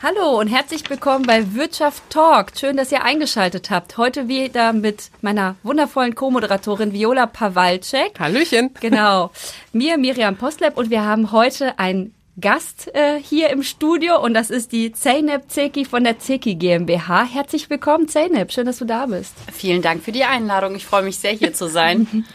Hallo und herzlich willkommen bei Wirtschaft Talk. Schön, dass ihr eingeschaltet habt. Heute wieder mit meiner wundervollen Co-Moderatorin Viola Pawalczek. Hallöchen. Genau. Mir, Miriam Postleb und wir haben heute einen Gast äh, hier im Studio und das ist die Zeynep Zeki von der Zeki GmbH. Herzlich willkommen, Zeynep. Schön, dass du da bist. Vielen Dank für die Einladung. Ich freue mich sehr, hier zu sein.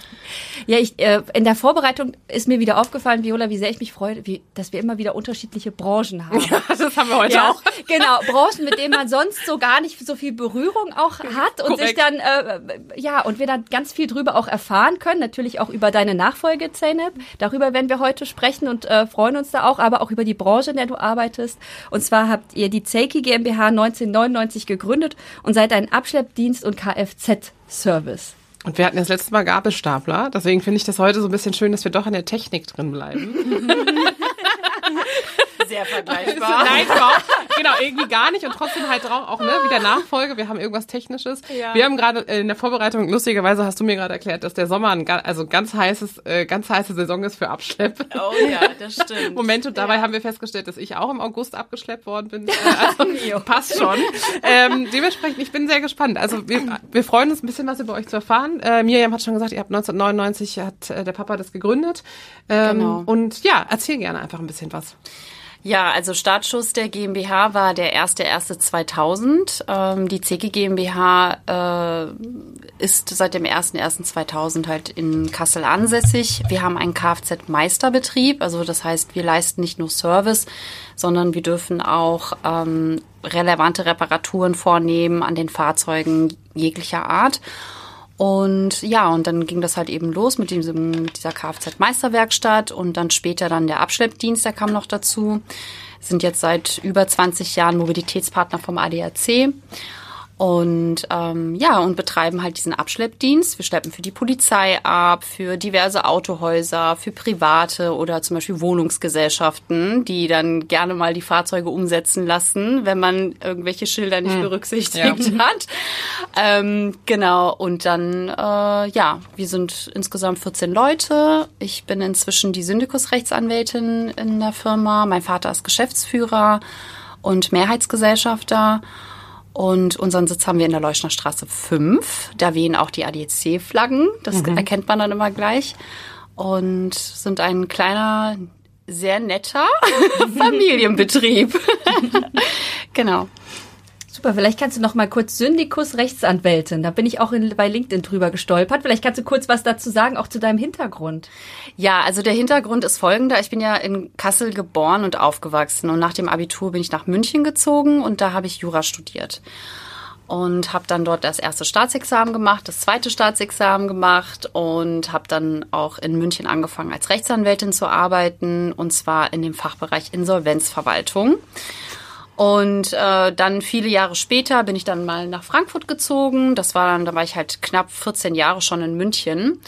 Ja, ich, äh, in der Vorbereitung ist mir wieder aufgefallen, Viola, wie sehr ich mich freue, wie, dass wir immer wieder unterschiedliche Branchen haben. Ja, das haben wir heute ja, auch. Genau, Branchen, mit denen man sonst so gar nicht so viel Berührung auch hat und Korrekt. sich dann, äh, ja, und wir dann ganz viel drüber auch erfahren können. Natürlich auch über deine Nachfolge, Zeynep. Darüber werden wir heute sprechen und äh, freuen uns da auch, aber auch über die Branche, in der du arbeitest. Und zwar habt ihr die Zeiki GmbH 1999 gegründet und seid ein Abschleppdienst und Kfz-Service. Und wir hatten das letzte Mal Gabelstapler, deswegen finde ich das heute so ein bisschen schön, dass wir doch in der Technik drin bleiben. Sehr vergleichbar. Nein, überhaupt, genau, irgendwie gar nicht und trotzdem halt drauf, auch ne, wieder Nachfolge, wir haben irgendwas Technisches. Ja. Wir haben gerade äh, in der Vorbereitung, lustigerweise hast du mir gerade erklärt, dass der Sommer ein also ganz heißes, äh, ganz heiße Saison ist für Abschlepp. Oh ja, das stimmt. Moment, und dabei haben wir festgestellt, dass ich auch im August abgeschleppt worden bin. Äh, Also, passt schon. Ähm, dementsprechend, ich bin sehr gespannt. Also wir, wir freuen uns ein bisschen was über euch zu erfahren. Äh, Miriam hat schon gesagt, ihr habt 1999 hat äh, der Papa das gegründet. Ähm, Genau. Und ja, erzähl gerne einfach ein bisschen was. Ja, also Startschuss der GmbH war der 1.1.2000. Ähm, die Zeki GmbH äh, ist seit dem 1.1.2000 halt in Kassel ansässig. Wir haben einen Kfz-Meisterbetrieb, also das heißt, wir leisten nicht nur Service, sondern wir dürfen auch ähm, relevante Reparaturen vornehmen an den Fahrzeugen jeglicher Art. Und ja, und dann ging das halt eben los mit diesem, dieser Kfz-Meisterwerkstatt und dann später dann der Abschleppdienst, der kam noch dazu. Sind jetzt seit über 20 Jahren Mobilitätspartner vom ADAC. Und ähm, ja, und betreiben halt diesen Abschleppdienst. Wir schleppen für die Polizei ab, für diverse Autohäuser, für private oder zum Beispiel Wohnungsgesellschaften, die dann gerne mal die Fahrzeuge umsetzen lassen, wenn man irgendwelche Schilder nicht berücksichtigt hat. Ähm, genau, und dann, äh, ja, wir sind insgesamt 14 Leute. Ich bin inzwischen die Syndikusrechtsanwältin in der Firma. Mein Vater ist Geschäftsführer und Mehrheitsgesellschafter. Und unseren Sitz haben wir in der Leuschner Straße 5. Da wehen auch die ADAC-Flaggen. Das erkennt man dann immer gleich. Und sind ein kleiner, sehr netter Familienbetrieb. genau. Super, vielleicht kannst du noch mal kurz Syndikus Rechtsanwältin. Da bin ich auch in, bei LinkedIn drüber gestolpert. Vielleicht kannst du kurz was dazu sagen, auch zu deinem Hintergrund. Ja, also der Hintergrund ist folgender. Ich bin ja in Kassel geboren und aufgewachsen und nach dem Abitur bin ich nach München gezogen und da habe ich Jura studiert. Und habe dann dort das erste Staatsexamen gemacht, das zweite Staatsexamen gemacht und habe dann auch in München angefangen als Rechtsanwältin zu arbeiten und zwar in dem Fachbereich Insolvenzverwaltung. Und äh, dann viele Jahre später bin ich dann mal nach Frankfurt gezogen. Das war dann, da war ich halt knapp 14 Jahre schon in München.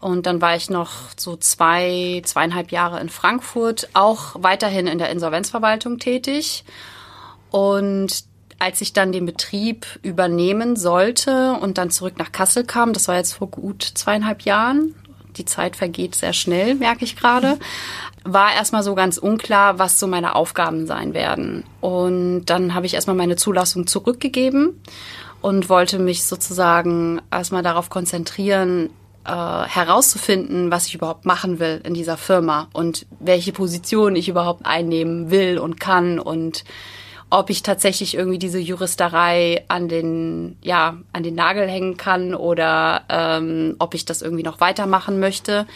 Und dann war ich noch so zwei, zweieinhalb Jahre in Frankfurt, auch weiterhin in der Insolvenzverwaltung tätig. Und als ich dann den Betrieb übernehmen sollte und dann zurück nach Kassel kam, das war jetzt vor gut zweieinhalb Jahren, die Zeit vergeht sehr schnell, merke ich gerade, war erstmal so ganz unklar, was so meine Aufgaben sein werden. Und dann habe ich erstmal meine Zulassung zurückgegeben und wollte mich sozusagen erstmal darauf konzentrieren, äh, herauszufinden, was ich überhaupt machen will in dieser Firma und welche Position ich überhaupt einnehmen will und kann und ob ich tatsächlich irgendwie diese Juristerei an den, ja, an den Nagel hängen kann oder ähm, ob ich das irgendwie noch weitermachen möchte.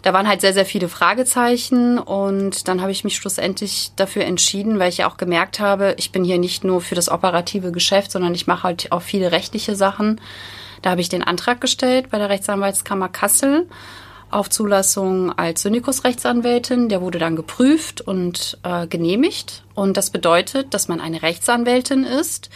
Da waren halt sehr, sehr viele Fragezeichen und dann habe ich mich schlussendlich dafür entschieden, weil ich ja auch gemerkt habe, ich bin hier nicht nur für das operative Geschäft, sondern ich mache halt auch viele rechtliche Sachen. Da habe ich den Antrag gestellt bei der Rechtsanwaltskammer Kassel auf Zulassung als Syndikusrechtsanwältin. Der wurde dann geprüft und äh, genehmigt. Und das bedeutet, dass man eine Rechtsanwältin ist,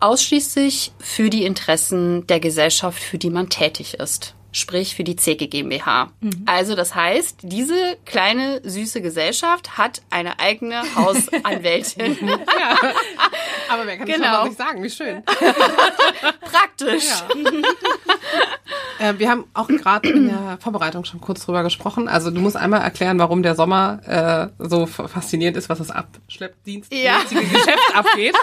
ausschließlich für die Interessen der Gesellschaft, für die man tätig ist. Sprich für die CG GmbH. Also das heißt, diese kleine süße Gesellschaft hat eine eigene Hausanwältin. ja. Aber wer kann Genau. das nicht sagen? Wie schön. Praktisch. Äh, wir haben auch gerade in der Vorbereitung schon kurz drüber gesprochen. Also du musst einmal erklären, warum der Sommer äh, so faszinierend ist, was das Abschleppdienst Ja. Geschäft abgeht.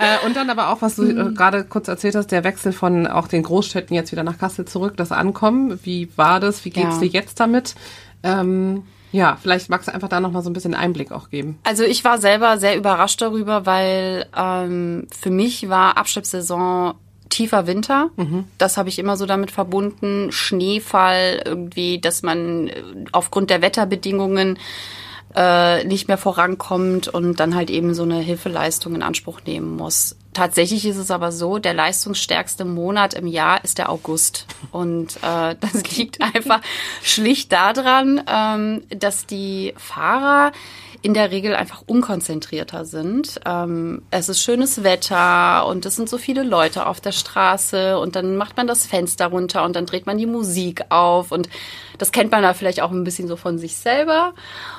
äh, und dann aber auch, was du äh, gerade kurz erzählt hast, der Wechsel von auch den Großstädten jetzt wieder nach Kassel zurück, das Ankommen. Wie war das? Wie geht's Ja. dir jetzt damit? Ähm, ja, vielleicht magst du einfach da nochmal so ein bisschen Einblick auch geben. Also ich war selber sehr überrascht darüber, weil ähm, für mich war Abschleppsaison tiefer Winter. Das habe ich immer so damit verbunden. Schneefall, irgendwie, dass man äh, aufgrund der Wetterbedingungen äh, nicht mehr vorankommt und dann halt eben so eine Hilfeleistung in Anspruch nehmen muss. Tatsächlich ist es aber so, der leistungsstärkste Monat im Jahr ist der August. Und äh, das liegt einfach schlicht daran, ähm, dass die Fahrer in der Regel einfach unkonzentrierter sind. Ähm, es ist schönes Wetter und es sind so viele Leute auf der Straße und dann macht man das Fenster runter und dann dreht man die Musik auf und das kennt man da vielleicht auch ein bisschen so von sich selber.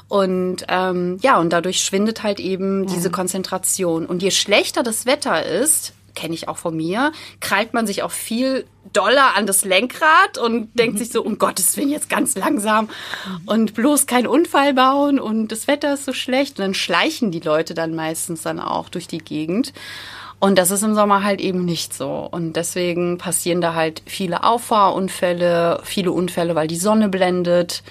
Und ähm, ja, und dadurch schwindet halt eben diese Konzentration. Und je schlechter das Wetter ist, kenne ich auch von mir, krallt man sich auch viel doller an das Lenkrad und denkt sich so, um Gottes Willen, jetzt ganz langsam und bloß keinen Unfall bauen und das Wetter ist so schlecht. Und dann schleichen die Leute dann meistens dann auch durch die Gegend. Und das ist im Sommer halt eben nicht so. Und deswegen passieren da halt viele Auffahrunfälle, viele Unfälle, weil die Sonne blendet,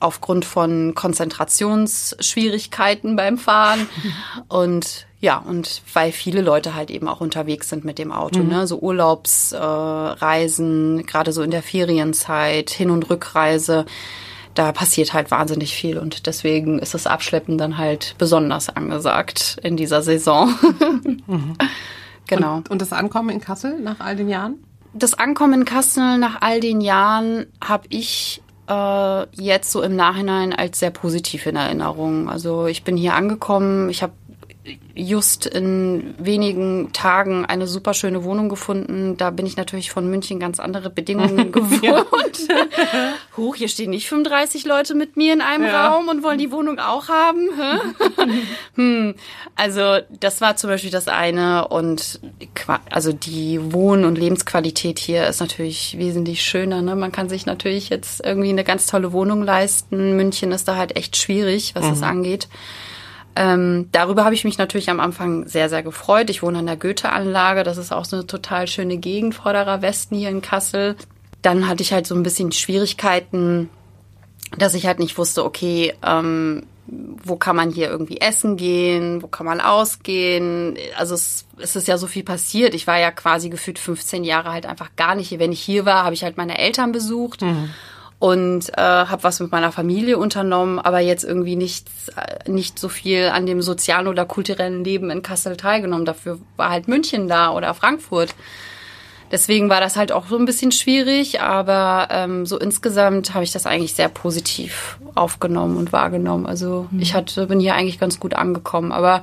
aufgrund von Konzentrationsschwierigkeiten beim Fahren. Und ja, und weil viele Leute halt eben auch unterwegs sind mit dem Auto, ne? So Urlaubsreisen, äh, gerade so in der Ferienzeit, Hin- und Rückreise. Da passiert halt wahnsinnig viel und deswegen ist das Abschleppen dann halt besonders angesagt in dieser Saison. Genau. Und, und das Ankommen in Kassel nach all den Jahren? das Ankommen in Kassel nach all den Jahren habe ich äh, jetzt so im Nachhinein als sehr positiv in Erinnerung. Also ich bin hier angekommen, ich habe just in wenigen Tagen eine super schöne Wohnung gefunden. Da bin ich natürlich von München ganz andere Bedingungen gewohnt. Huch, hier stehen nicht 35 Leute mit mir in einem Ja. Raum und wollen die Wohnung auch haben. Hm. Also das war zum Beispiel das eine und also die Wohn- und Lebensqualität hier ist natürlich wesentlich schöner. Ne? Man kann sich natürlich jetzt irgendwie eine ganz tolle Wohnung leisten. München ist da halt echt schwierig, was das angeht. Ähm, darüber habe ich mich natürlich am Anfang sehr, sehr gefreut. Ich wohne an der Goethe-Anlage. Das ist auch so eine total schöne Gegend, Vorderer Westen hier in Kassel. Dann hatte ich halt so ein bisschen Schwierigkeiten, dass ich halt nicht wusste, okay, ähm, wo kann man hier irgendwie essen gehen, wo kann man ausgehen. Also es, es ist ja so viel passiert. Ich war ja quasi gefühlt 15 Jahre halt einfach gar nicht hier. Wenn ich hier war, habe ich halt meine Eltern besucht und äh, habe was mit meiner Familie unternommen, aber jetzt irgendwie nichts, äh, nicht so viel an dem sozialen oder kulturellen Leben in Kassel teilgenommen. Dafür war halt München da oder Frankfurt. Deswegen war das halt auch so ein bisschen schwierig, aber ähm, so insgesamt habe ich das eigentlich sehr positiv aufgenommen und wahrgenommen. Also ich hatte, bin hier eigentlich ganz gut angekommen. Aber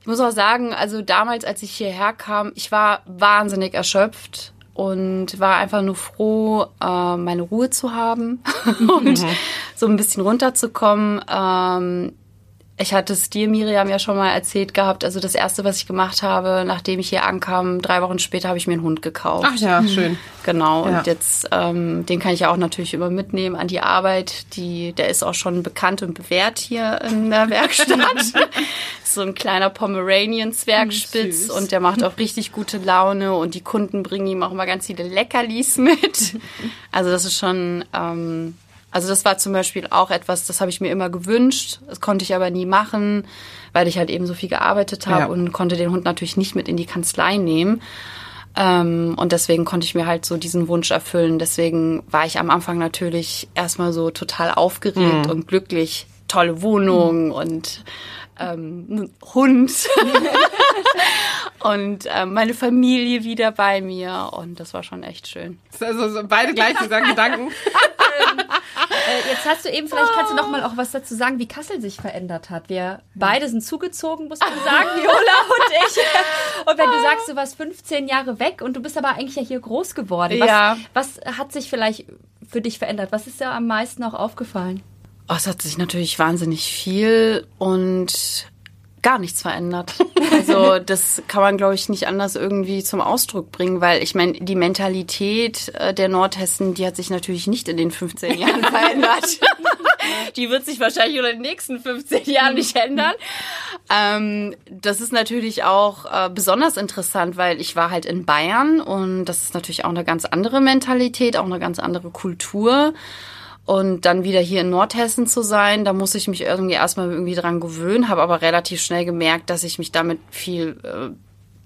ich muss auch sagen, also damals, als ich hierher kam, ich war wahnsinnig erschöpft und war einfach nur froh, äh, meine Ruhe zu haben und so ein bisschen runterzukommen. Ich hatte es dir, Miriam, ja schon mal erzählt gehabt. Also das Erste, was ich gemacht habe, nachdem ich hier ankam, drei Wochen später habe ich mir einen Hund gekauft. Ach ja, schön. Genau, Ja. und jetzt, ähm, den kann ich ja auch natürlich immer mitnehmen an die Arbeit. Die, der ist auch schon bekannt und bewährt hier in der Werkstatt. so ein kleiner Pomeranian-Zwergspitz und der macht auch richtig gute Laune und die Kunden bringen ihm auch immer ganz viele Leckerlis mit. Also das ist schon, ähm, also das war zum Beispiel auch etwas, das habe ich mir immer gewünscht. Das konnte ich aber nie machen, weil ich halt eben so viel gearbeitet habe Ja. und konnte den Hund natürlich nicht mit in die Kanzlei nehmen. Ähm, und deswegen konnte ich mir halt so diesen Wunsch erfüllen. Deswegen war ich am Anfang natürlich erstmal so total aufgeregt und glücklich. Tolle Wohnung und ähm, Hund und ähm, meine Familie wieder bei mir. Und das war schon echt schön. Also so beide gleich dieser Gedanken. Äh, jetzt Jetzt hast du eben, vielleicht kannst du noch mal auch was dazu sagen, wie Kassel sich verändert hat. Wir beide sind zugezogen, muss man sagen, Viola und ich. Und wenn du sagst, du warst 15 Jahre weg und du bist aber eigentlich ja hier groß geworden. Was, Ja. was hat sich vielleicht für dich verändert? Was ist dir am meisten auch aufgefallen? Oh, es hat sich natürlich wahnsinnig viel und gar nichts verändert. Also das kann man, glaube ich, nicht anders irgendwie zum Ausdruck bringen, weil ich meine, die Mentalität äh, der Nordhessen, die hat sich natürlich nicht in den 15 Jahren verändert. Die wird sich wahrscheinlich in den nächsten 15 Jahren nicht ändern. Ähm, das ist natürlich auch äh, besonders interessant, weil ich war halt in Bayern und das ist natürlich auch eine ganz andere Mentalität, auch eine ganz andere Kultur. Und dann wieder hier in Nordhessen zu sein, da muss ich mich irgendwie erstmal irgendwie dran gewöhnen, habe aber relativ schnell gemerkt, dass ich mich damit viel äh,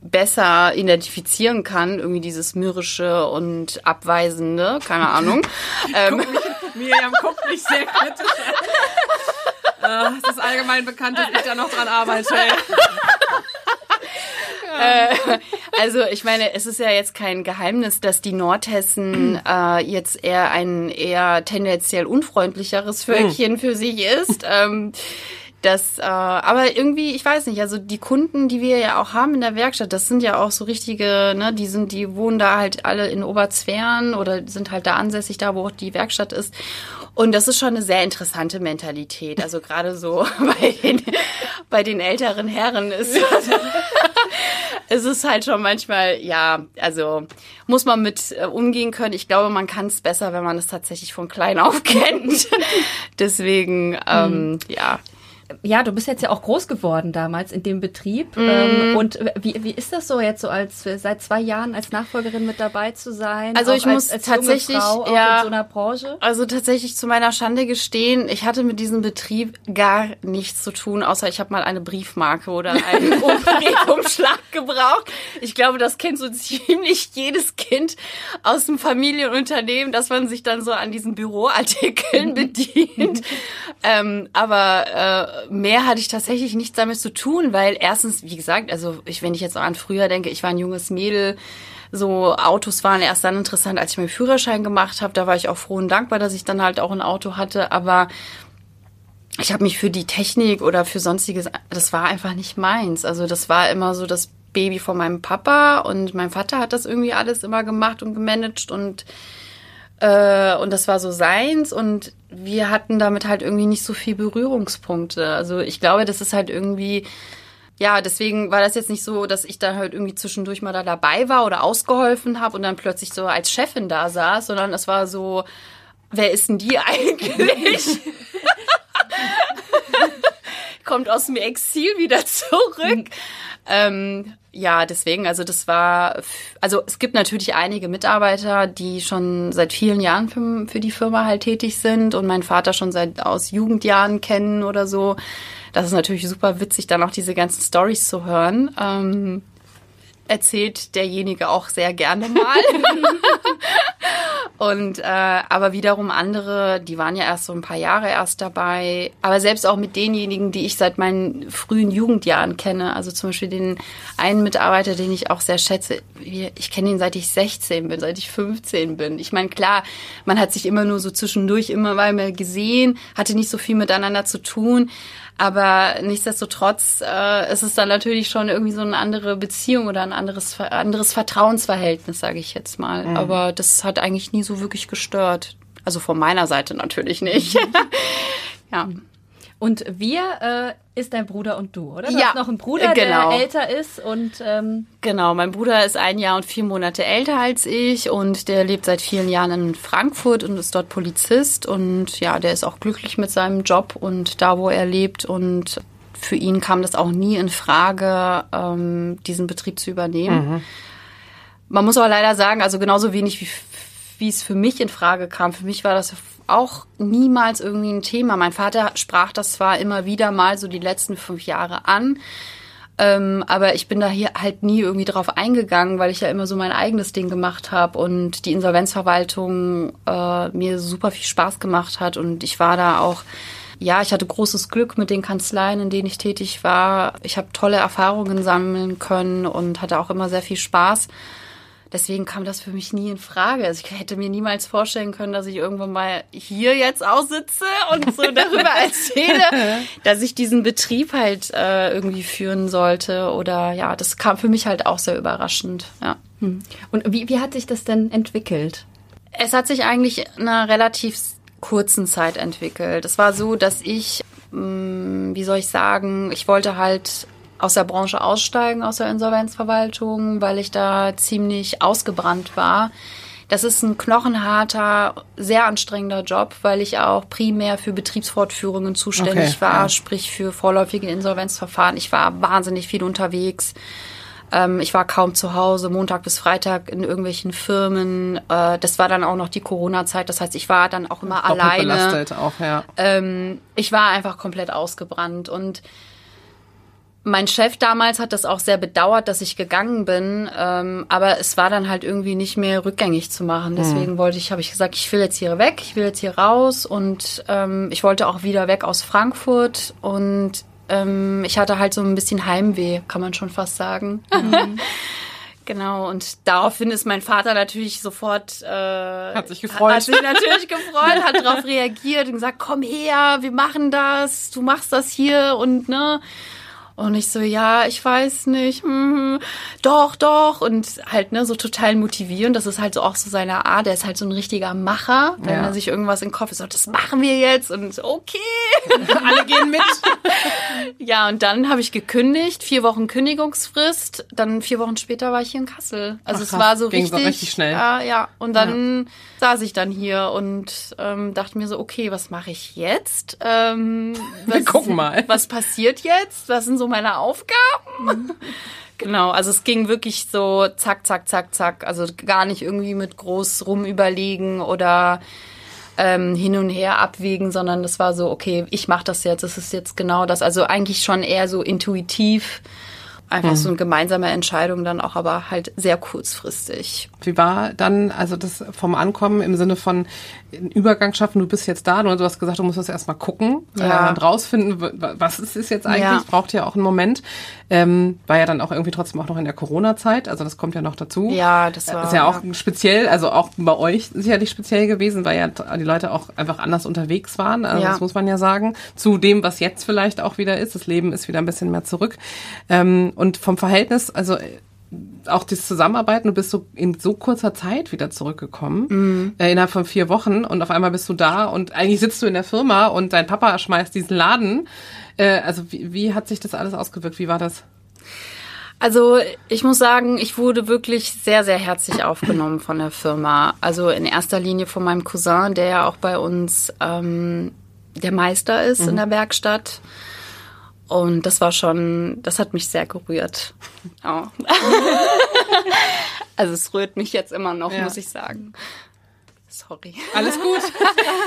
besser identifizieren kann. Irgendwie dieses mürrische und abweisende, keine Ahnung. ähm, Miriam guckt mich sehr kritisch an. Äh, Es ist allgemein bekannt, dass ich da noch dran arbeite. Also ich meine, es ist ja jetzt kein Geheimnis, dass die Nordhessen äh, jetzt eher ein eher tendenziell unfreundlicheres Völkchen für sich ist. Ähm, das, äh, aber irgendwie, ich weiß nicht, also die Kunden, die wir ja auch haben in der Werkstatt, das sind ja auch so richtige, ne, die sind, die wohnen da halt alle in Oberzwern oder sind halt da ansässig, da wo auch die Werkstatt ist. Und das ist schon eine sehr interessante Mentalität. Also gerade so bei den, bei den älteren Herren ist es ist halt schon manchmal, ja, also muss man mit äh, umgehen können. Ich glaube, man kann es besser, wenn man es tatsächlich von klein auf kennt. Deswegen, ähm, ja. Ja, du bist jetzt ja auch groß geworden damals in dem Betrieb. Ähm, und wie, wie ist das so jetzt so als seit zwei Jahren als Nachfolgerin mit dabei zu sein? Also ich als, muss als tatsächlich, Frau, auch ja. in so einer Branche. Also tatsächlich zu meiner Schande gestehen, ich hatte mit diesem Betrieb gar nichts zu tun, außer ich habe mal eine Briefmarke oder einen Um- Briefumschlag gebraucht. Ich glaube, das kennt so ziemlich jedes Kind aus dem Familienunternehmen, dass man sich dann so an diesen Büroartikeln bedient. ähm, aber äh, mehr hatte ich tatsächlich nichts damit zu tun, weil erstens, wie gesagt, also ich, wenn ich jetzt an früher denke, ich war ein junges Mädel, so Autos waren erst dann interessant, als ich meinen Führerschein gemacht habe. Da war ich auch froh und dankbar, dass ich dann halt auch ein Auto hatte. Aber ich habe mich für die Technik oder für sonstiges, das war einfach nicht meins. Also das war immer so das Baby von meinem Papa und mein Vater hat das irgendwie alles immer gemacht und gemanagt und äh, und das war so seins und wir hatten damit halt irgendwie nicht so viel Berührungspunkte. Also ich glaube, das ist halt irgendwie ja, deswegen war das jetzt nicht so, dass ich da halt irgendwie zwischendurch mal da dabei war oder ausgeholfen habe und dann plötzlich so als Chefin da saß, sondern es war so, wer ist denn die eigentlich? Kommt aus dem Exil wieder zurück. Ähm, ja, deswegen, also das war, also es gibt natürlich einige Mitarbeiter, die schon seit vielen Jahren für, für die Firma halt tätig sind und mein Vater schon seit aus Jugendjahren kennen oder so. Das ist natürlich super witzig, dann auch diese ganzen Stories zu hören. Ähm, erzählt derjenige auch sehr gerne mal. Und äh, aber wiederum andere, die waren ja erst so ein paar Jahre erst dabei. Aber selbst auch mit denjenigen, die ich seit meinen frühen Jugendjahren kenne, also zum Beispiel den einen Mitarbeiter, den ich auch sehr schätze, ich kenne ihn seit ich 16 bin, seit ich 15 bin. Ich meine, klar, man hat sich immer nur so zwischendurch immer mal gesehen, hatte nicht so viel miteinander zu tun. Aber nichtsdestotrotz äh, ist es dann natürlich schon irgendwie so eine andere Beziehung oder ein anderes, anderes Vertrauensverhältnis, sage ich jetzt mal. Aber das hat eigentlich nie so wirklich gestört. Also von meiner Seite natürlich nicht. ja. Und wir äh, ist dein Bruder und du, oder? Du Ja, hast noch einen Bruder, genau. der älter ist und ähm, Genau, mein Bruder ist ein Jahr und vier Monate älter als ich und der lebt seit vielen Jahren in Frankfurt und ist dort Polizist und ja, der ist auch glücklich mit seinem Job und da, wo er lebt und für ihn kam das auch nie in Frage, ähm, diesen Betrieb zu übernehmen. Man muss aber leider sagen, also genauso wenig wie, wie es für mich in Frage kam. Für mich war das auch niemals irgendwie ein Thema. Mein Vater sprach das zwar immer wieder mal so die letzten fünf Jahre an, ähm, aber ich bin da hier halt nie irgendwie drauf eingegangen, weil ich ja immer so mein eigenes Ding gemacht habe und die Insolvenzverwaltung äh, mir super viel Spaß gemacht hat und ich war da auch ja, ich hatte großes Glück mit den Kanzleien, in denen ich tätig war. Ich habe tolle Erfahrungen sammeln können und hatte auch immer sehr viel Spaß. Deswegen kam das für mich nie in Frage. Also ich hätte mir niemals vorstellen können, dass ich irgendwann mal hier jetzt aussitze und so darüber erzähle, dass ich diesen Betrieb halt äh, irgendwie führen sollte. Oder ja, das kam für mich halt auch sehr überraschend. Ja. Hm. Und wie, wie hat sich das denn entwickelt? Es hat sich eigentlich in einer relativ kurzen Zeit entwickelt. Es war so, dass ich, mh, wie soll ich sagen, ich wollte halt aus der Branche aussteigen, aus der Insolvenzverwaltung, weil ich da ziemlich ausgebrannt war. Das ist ein knochenharter, sehr anstrengender Job, weil ich auch primär für Betriebsfortführungen zuständig Okay, war, ja. sprich für vorläufige Insolvenzverfahren. Ich war wahnsinnig viel unterwegs. Ähm, ich war kaum zu Hause, Montag bis Freitag in irgendwelchen Firmen. Äh, das war dann auch noch die Corona-Zeit. Das heißt, ich war dann auch immer Doppelt alleine belastet auch, ja. ähm, ich war einfach komplett ausgebrannt und mein Chef damals hat das auch sehr bedauert, dass ich gegangen bin, ähm, aber es war dann halt irgendwie nicht mehr rückgängig zu machen. Deswegen wollte ich, habe ich gesagt, ich will jetzt hier weg, ich will jetzt hier raus und ähm, ich wollte auch wieder weg aus Frankfurt und ähm, ich hatte halt so ein bisschen Heimweh, kann man schon fast sagen. Genau, und daraufhin ist mein Vater natürlich sofort äh, Hat sich gefreut. Hat sich natürlich gefreut, hat darauf reagiert und gesagt, komm her, wir machen das, du machst das hier und ne. Und ich so, ja, ich weiß nicht, hm, doch, doch. Und halt, ne, so total motivierend. Das ist halt so auch so seine Art. Er ist halt so ein richtiger Macher. Wenn Ja. er sich irgendwas in den Kopf ist, so, das machen wir jetzt. Und okay. Alle gehen mit. Ja, und dann habe ich gekündigt, vier Wochen Kündigungsfrist, dann vier Wochen später war ich hier in Kassel. Also Ach, es war so Ging richtig, so richtig schnell. Ja, ja. Und dann saß ich dann hier und ähm, dachte mir so, okay, was mache ich jetzt? Ähm, was, gucken mal. Was passiert jetzt? Was sind so meine Aufgaben? Genau, also es ging wirklich so zack, zack, zack, zack. Also gar nicht irgendwie mit groß rumüberlegen oder ähm, hin und her abwägen, sondern das war so, okay, ich mache das jetzt, es ist jetzt genau das. Also eigentlich schon eher so intuitiv, einfach so eine gemeinsame Entscheidung dann auch, aber halt sehr kurzfristig. Wie war dann, also das vom Ankommen im Sinne von Übergang schaffen, du bist jetzt da, du hast gesagt, du musst das erstmal gucken Ja. äh, und rausfinden, was ist es jetzt eigentlich, Ja. braucht ja auch einen Moment. Ähm, war ja dann auch irgendwie trotzdem auch noch in der Corona-Zeit, also das kommt ja noch dazu. Ja, das war Ist ja auch speziell, also auch bei euch sicherlich speziell gewesen, weil ja die Leute auch einfach anders unterwegs waren. Also Ja. das muss man ja sagen. Zu dem, was jetzt vielleicht auch wieder ist. Das Leben ist wieder ein bisschen mehr zurück. Ähm, und vom Verhältnis, also auch das Zusammenarbeiten, du bist so in so kurzer Zeit wieder zurückgekommen, Mhm. äh, innerhalb von vier Wochen und auf einmal bist du da und eigentlich sitzt du in der Firma und dein Papa schmeißt diesen Laden. Äh, also wie, wie hat sich das alles ausgewirkt? Wie war das? Also ich muss sagen, ich wurde wirklich sehr, sehr herzlich aufgenommen von der Firma. Also in erster Linie von meinem Cousin, der ja auch bei uns ähm, der Meister ist in der Werkstatt. Und das war schon, das hat mich sehr gerührt. Ja. also es rührt mich jetzt immer noch, Ja. muss ich sagen. Sorry. Alles gut.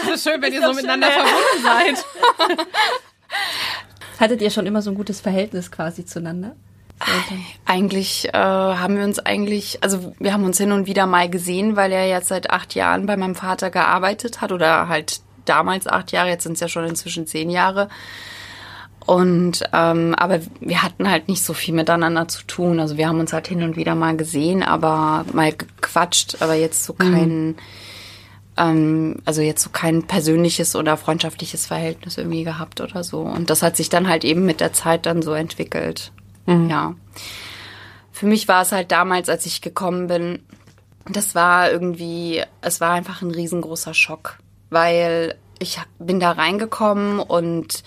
Es ist schön, wenn ihr so miteinander verbunden seid. Hattet ihr schon immer so ein gutes Verhältnis quasi zueinander? Eigentlich äh, haben wir uns eigentlich, also wir haben uns hin und wieder mal gesehen, weil er jetzt seit acht Jahren bei meinem Vater gearbeitet hat oder halt damals acht Jahre, jetzt sind es ja schon inzwischen zehn Jahre. Und ähm, aber wir hatten halt nicht so viel miteinander zu tun. Also wir haben uns halt hin und wieder mal gesehen, aber mal gequatscht, aber jetzt so kein, ähm, also jetzt so kein persönliches oder freundschaftliches Verhältnis irgendwie gehabt oder so. Und das hat sich dann halt eben mit der Zeit dann so entwickelt. Ja. Für mich war es halt damals, als ich gekommen bin, das war irgendwie, es war einfach ein riesengroßer Schock, weil ich bin da reingekommen und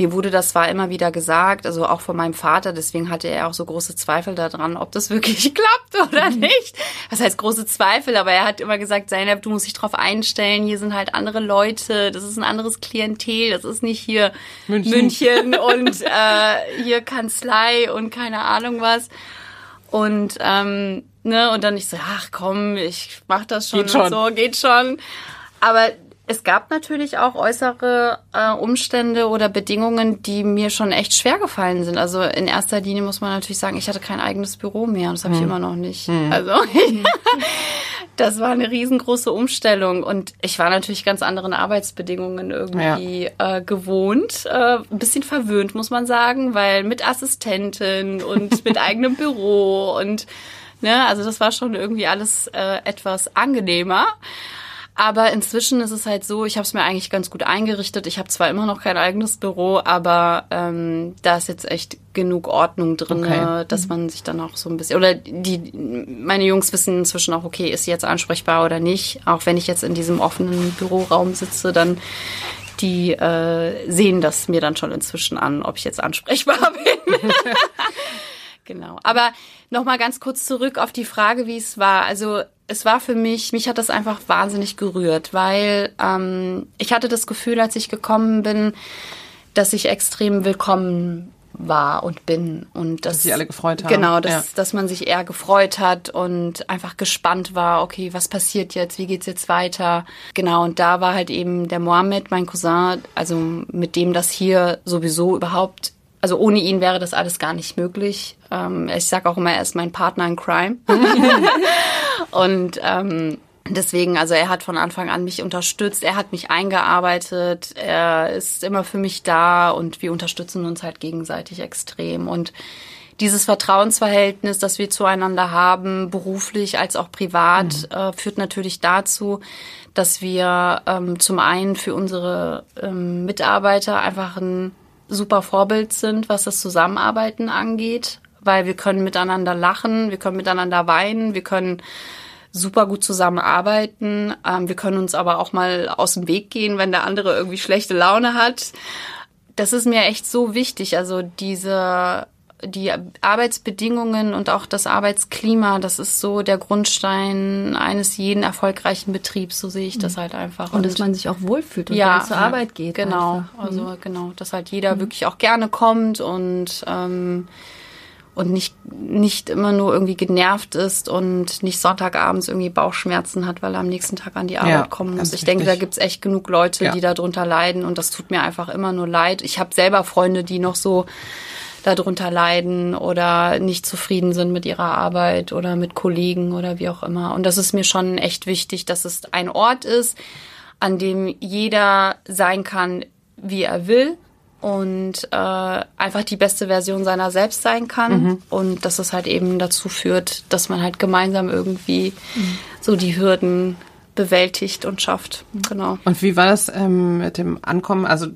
mir wurde das zwar immer wieder gesagt, also auch von meinem Vater, deswegen hatte er auch so große Zweifel daran, ob das wirklich klappt oder nicht. Was heißt große Zweifel, aber er hat immer gesagt, Zeynep, du musst dich drauf einstellen, hier sind halt andere Leute, das ist ein anderes Klientel, das ist nicht hier München. München und äh, hier Kanzlei und keine Ahnung was. Und ähm, ne, und dann ich so, ach komm, ich mach das schon, Geht schon. und so, geht schon. Aber es gab natürlich auch äußere äh, Umstände oder Bedingungen, die mir schon echt schwer gefallen sind. Also in erster Linie muss man natürlich sagen, ich hatte kein eigenes Büro mehr und das habe ich immer noch nicht. Also das war eine riesengroße Umstellung und ich war natürlich ganz anderen Arbeitsbedingungen irgendwie äh, gewohnt. Äh, ein bisschen verwöhnt, muss man sagen, weil mit Assistentin und mit eigenem Büro und Ne? Also das war schon irgendwie alles äh, etwas angenehmer. Aber inzwischen ist es halt so, ich habe es mir eigentlich ganz gut eingerichtet. Ich habe zwar immer noch kein eigenes Büro, aber ähm, da ist jetzt echt genug Ordnung drin, Okay. dass man sich dann auch so ein bisschen oder die meine Jungs wissen inzwischen auch, okay, ist sie jetzt ansprechbar oder nicht. Auch wenn ich jetzt in diesem offenen Büroraum sitze, dann die äh, sehen das mir dann schon inzwischen an, ob ich jetzt ansprechbar bin. Genau. Aber nochmal ganz kurz zurück auf die Frage, wie es war. Also es war für mich, mich hat das einfach wahnsinnig gerührt, weil ähm, ich hatte das Gefühl, als ich gekommen bin, dass ich extrem willkommen war und bin und dass, Dass sich alle gefreut haben. Genau, dass, Ja. dass man sich eher gefreut hat und einfach gespannt war, okay, was passiert jetzt, wie geht's jetzt weiter? Genau, und da war halt eben der Mohammed, mein Cousin, also mit dem das hier sowieso überhaupt, also ohne ihn wäre das alles gar nicht möglich. Ähm, ich sag auch immer, er ist mein Partner in Crime. und ähm, Deswegen, also er hat von Anfang an mich unterstützt, er hat mich eingearbeitet, er ist immer für mich da und wir unterstützen uns halt gegenseitig extrem. Und dieses Vertrauensverhältnis, das wir zueinander haben, beruflich als auch privat, äh, führt natürlich dazu, dass wir ähm, zum einen für unsere ähm, Mitarbeiter einfach ein super Vorbild sind, was das Zusammenarbeiten angeht, weil wir können miteinander lachen, wir können miteinander weinen, wir können super gut zusammenarbeiten. Ähm, wir können uns aber auch mal aus dem Weg gehen, wenn der andere irgendwie schlechte Laune hat. Das ist mir echt so wichtig. Also diese die Arbeitsbedingungen und auch das Arbeitsklima, das ist so der Grundstein eines jeden erfolgreichen Betriebs, so sehe ich das halt einfach. Und dass man sich auch wohlfühlt und ja, gerne zur Arbeit geht. Genau, einfach. Mhm. also genau, dass halt jeder wirklich auch gerne kommt und ähm, und nicht nicht immer nur irgendwie genervt ist und nicht Sonntagabends irgendwie Bauchschmerzen hat, weil er am nächsten Tag an die Arbeit Ja, kommen muss. Ich denke, da gibt's echt genug Leute, Ja. die darunter leiden und das tut mir einfach immer nur leid. Ich habe selber Freunde, die noch so darunter leiden oder nicht zufrieden sind mit ihrer Arbeit oder mit Kollegen oder wie auch immer. Und das ist mir schon echt wichtig, dass es ein Ort ist, an dem jeder sein kann, wie er will und äh, einfach die beste Version seiner selbst sein kann und dass es halt eben dazu führt, dass man halt gemeinsam irgendwie so die Hürden bewältigt und schafft. Genau. Und wie war das ähm, mit dem Ankommen? Also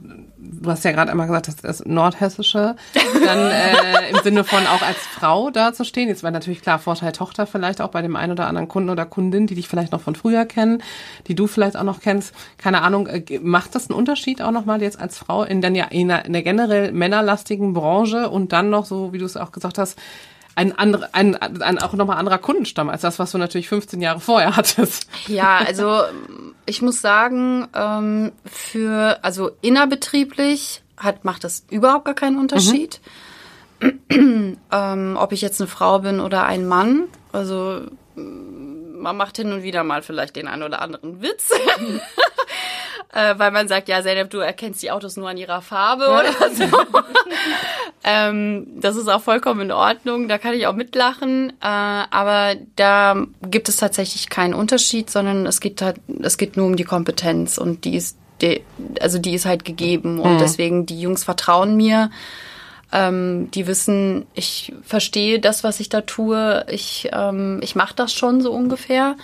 du hast ja gerade einmal gesagt, das ist Nordhessische. Dann äh, im Sinne von auch als Frau dazustehen. Jetzt war natürlich klar Vorteil Tochter vielleicht auch bei dem einen oder anderen Kunden oder Kundin, die dich vielleicht noch von früher kennen, die du vielleicht auch noch kennst. Keine Ahnung, äh, macht das einen Unterschied auch nochmal jetzt als Frau in dann ja in einer, in einer generell männerlastigen Branche und dann noch so, wie du es auch gesagt hast, ein, andere, ein, ein auch nochmal anderer Kundenstamm als das, was du natürlich 15 Jahre vorher hattest. Ja, also ich muss sagen, ähm, für also innerbetrieblich hat macht das überhaupt gar keinen Unterschied. ähm, ob ich jetzt eine Frau bin oder ein Mann. Also man macht hin und wieder mal vielleicht den einen oder anderen Witz. äh, weil man sagt, ja, Zeynep, du erkennst die Autos nur an ihrer Farbe oder so. ähm, das ist auch vollkommen in Ordnung, da kann ich auch mitlachen. Äh, aber da gibt es tatsächlich keinen Unterschied, sondern es geht halt, es geht nur um die Kompetenz und die ist, die, also die ist halt gegeben und deswegen die Jungs vertrauen mir. Ähm, die wissen, ich verstehe das, was ich da tue. Ich, ähm, ich mache das schon so ungefähr.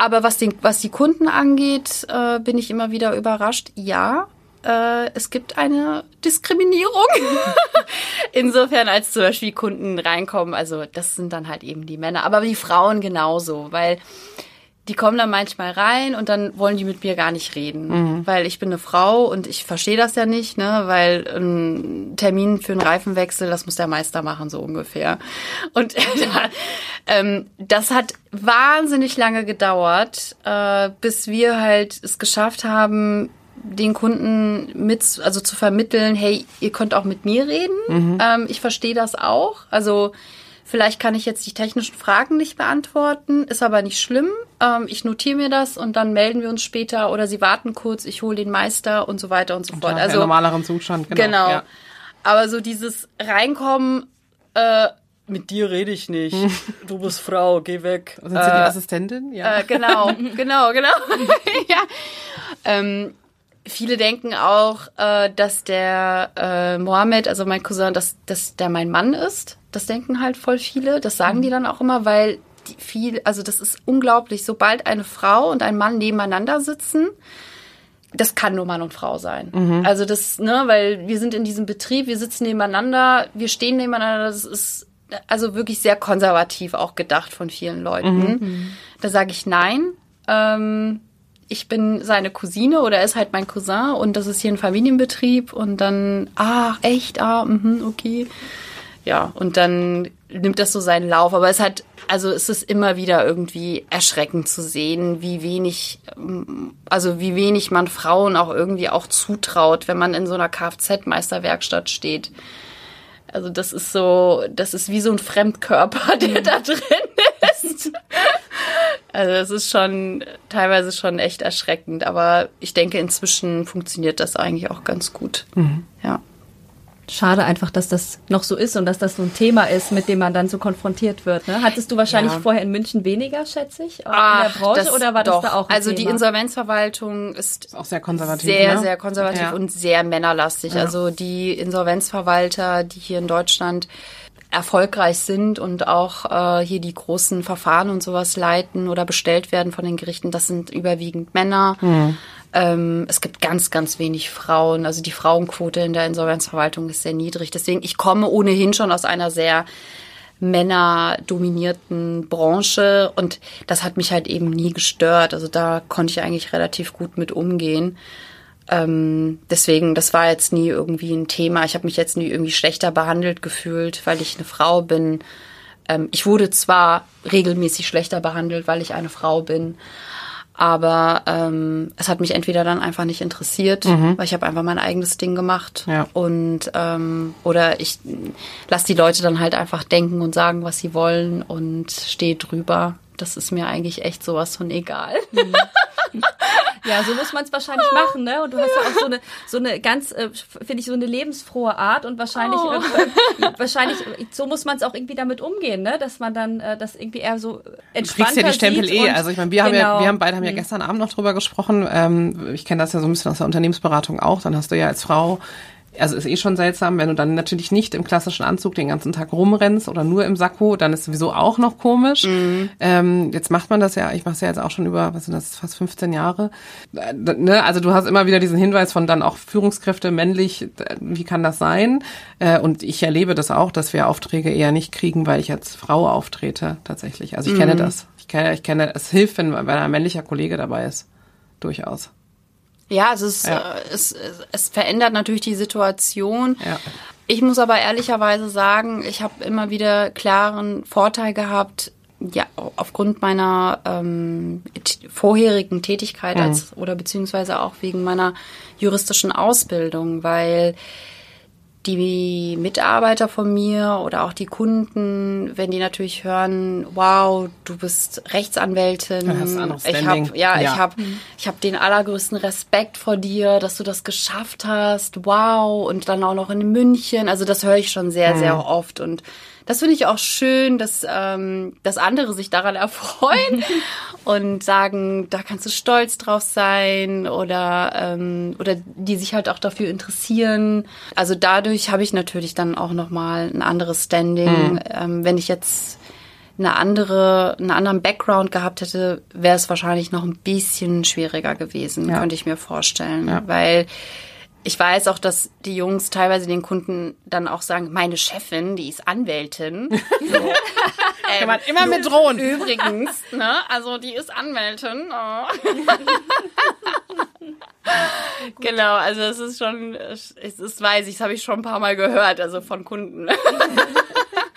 Aber was, den, was die Kunden angeht, äh, bin ich immer wieder überrascht. Ja, äh, es gibt eine Diskriminierung. Insofern, als zum Beispiel Kunden reinkommen, also das sind dann halt eben die Männer, aber die Frauen genauso, weil die kommen dann manchmal rein und dann wollen die mit mir gar nicht reden, weil ich bin eine Frau und ich verstehe das ja nicht, ne, weil ein Termin für einen Reifenwechsel, das muss der Meister machen, so ungefähr. Und ähm, das hat wahnsinnig lange gedauert, äh, bis wir halt es geschafft haben, den Kunden mit, also zu vermitteln, hey, ihr könnt auch mit mir reden. Ähm, ich verstehe das auch. Also vielleicht kann ich jetzt die technischen Fragen nicht beantworten, ist aber nicht schlimm. Ähm, ich notiere mir das und dann melden wir uns später oder sie warten kurz, ich hole den Meister und so weiter und so fort. Ja, Also normaleren Zustand, genau. Genau. Ja. Aber so dieses Reinkommen, äh, mit dir rede ich nicht. Du bist Frau, geh weg. Sind sie die Assistentin? Ja. Äh, genau, genau, genau. ja. Ähm, viele denken auch, äh, dass der äh, Mohammed, also mein Cousin, dass, dass der mein Mann ist. Das denken halt voll viele. Das sagen die dann auch immer, weil die viel, also das ist unglaublich. Sobald eine Frau und ein Mann nebeneinander sitzen, das kann nur Mann und Frau sein. Mhm. Also das, ne, weil wir sind in diesem Betrieb, wir sitzen nebeneinander, wir stehen nebeneinander, das ist also wirklich sehr konservativ auch gedacht von vielen Leuten. Mhm. Da sage ich nein. Ähm, ich bin seine Cousine oder er ist halt mein Cousin und das ist hier ein Familienbetrieb und dann, ach, echt, ah, mhm, okay. Ja, und dann nimmt das so seinen Lauf. Aber es hat, also es ist immer wieder irgendwie erschreckend zu sehen, wie wenig, ähm, also wie wenig man Frauen auch irgendwie auch zutraut, wenn man in so einer Kfz-Meisterwerkstatt steht. Also das ist so, das ist wie so ein Fremdkörper, der da drin ist. Also das ist schon teilweise schon echt erschreckend, aber ich denke, inzwischen funktioniert das eigentlich auch ganz gut. Ja. Schade einfach, dass das noch so ist und dass das so ein Thema ist, mit dem man dann so konfrontiert wird. Ne? Hattest du wahrscheinlich Ja. vorher in München weniger, schätze ich, auch in Ach, der Branche das oder war doch. das da auch ein Also die Thema? Insolvenzverwaltung ist Auch sehr konservativ. sehr, ne? sehr konservativ Ja. und sehr männerlastig. Also die Insolvenzverwalter, die hier in Deutschland erfolgreich sind und auch äh, hier die großen Verfahren und sowas leiten oder bestellt werden von den Gerichten, das sind überwiegend Männer. Ähm, es gibt ganz, ganz wenig Frauen. Also die Frauenquote in der Insolvenzverwaltung ist sehr niedrig. Deswegen, ich komme ohnehin schon aus einer sehr männerdominierten Branche und das hat mich halt eben nie gestört. Also da konnte ich eigentlich relativ gut mit umgehen. Ähm, deswegen, das war jetzt nie irgendwie ein Thema. Ich habe mich jetzt nie irgendwie schlechter behandelt gefühlt, weil ich eine Frau bin. Ähm, ich wurde zwar regelmäßig schlechter behandelt, weil ich eine Frau bin, aber ähm, es hat mich entweder dann einfach nicht interessiert, weil ich habe einfach mein eigenes Ding gemacht Ja. und ähm, oder ich lasse die Leute dann halt einfach denken und sagen, was sie wollen und stehe drüber. Das ist mir eigentlich echt sowas von egal. Ja, so muss man es wahrscheinlich machen, ne? Und du hast ja auch so eine, so eine ganz, äh, finde ich, so eine lebensfrohe Art und wahrscheinlich, Oh. irgendwann- wahrscheinlich, so muss man es auch irgendwie damit umgehen, ne? Dass man dann äh, das irgendwie eher so Du entspannter kriegst ja die Stempel eh. Also ich meine, wir haben ja, Genau. wir haben beide haben ja gestern Abend noch drüber gesprochen. Ähm, ich kenne das ja so ein bisschen aus der Unternehmensberatung auch. Dann hast du ja als Frau also ist eh schon seltsam, wenn du dann natürlich nicht im klassischen Anzug den ganzen Tag rumrennst oder nur im Sakko, dann ist sowieso auch noch komisch. Ähm, jetzt macht man das ja, ich mache es ja jetzt auch schon über, was sind das, fast 15 Jahre. Äh, ne? Also du hast immer wieder diesen Hinweis von dann auch Führungskräfte männlich, äh, wie kann das sein? Äh, und ich erlebe das auch, dass wir Aufträge eher nicht kriegen, weil ich als Frau auftrete tatsächlich. Also ich kenne das. Ich kenne, ich kenne, es hilft, wenn, wenn ein männlicher Kollege dabei ist. Durchaus. Ja, es, Ja. Äh, es, es, verändert natürlich die Situation. Ja. Ich muss aber ehrlicherweise sagen, ich habe immer wieder klaren Vorteil gehabt, ja, aufgrund meiner ähm, vorherigen Tätigkeit als oder beziehungsweise auch wegen meiner juristischen Ausbildung, weil die Mitarbeiter von mir oder auch die Kunden, wenn die natürlich hören, wow, du bist Rechtsanwältin, ich habe ja, Ja. ich habe ich habe den allergrößten Respekt vor dir, dass du das geschafft hast. Wow und dann auch noch in München. Also das höre ich schon sehr sehr oft und das finde ich auch schön, dass ähm, dass andere sich daran erfreuen und sagen, da kannst du stolz drauf sein oder ähm, oder die sich halt auch dafür interessieren. Also dadurch habe ich natürlich dann auch noch mal ein anderes Standing, ähm, wenn ich jetzt eine andere, einen anderen Background gehabt hätte, wäre es wahrscheinlich noch ein bisschen schwieriger gewesen, Ja. könnte ich mir vorstellen. Ja. Weil ich weiß auch, dass die Jungs teilweise den Kunden dann auch sagen, meine Chefin, die ist Anwältin. So. Kann man immer mit drohen. Übrigens, ne? Also die ist Anwältin. Oh. genau, also es ist schon, es ist, weiß ich, das habe ich schon ein paar Mal gehört, also von Kunden.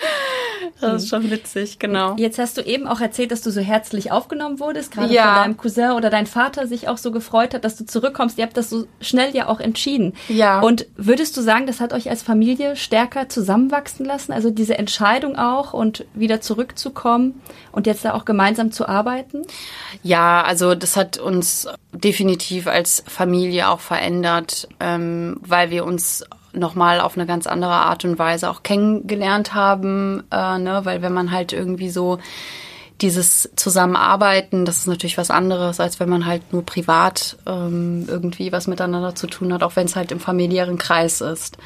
das ist schon witzig, genau. Jetzt hast du eben auch erzählt, dass du so herzlich aufgenommen wurdest, gerade Ja. von deinem Cousin oder dein Vater sich auch so gefreut hat, dass du zurückkommst. Ihr habt das so schnell ja auch entschieden. Ja. Und würdest du sagen, das hat euch als Familie stärker zusammenwachsen lassen? Also diese Entscheidung auch und wieder zurückzukommen und jetzt da auch gemeinsam zu arbeiten? Ja, also das hat uns definitiv als Familie auch verändert, ähm, weil wir uns nochmal auf eine ganz andere Art und Weise auch kennengelernt haben, äh, ne? weil wenn man halt irgendwie so dieses Zusammenarbeiten, das ist natürlich was anderes, als wenn man halt nur privat ähm, irgendwie was miteinander zu tun hat, auch wenn es halt im familiären Kreis ist.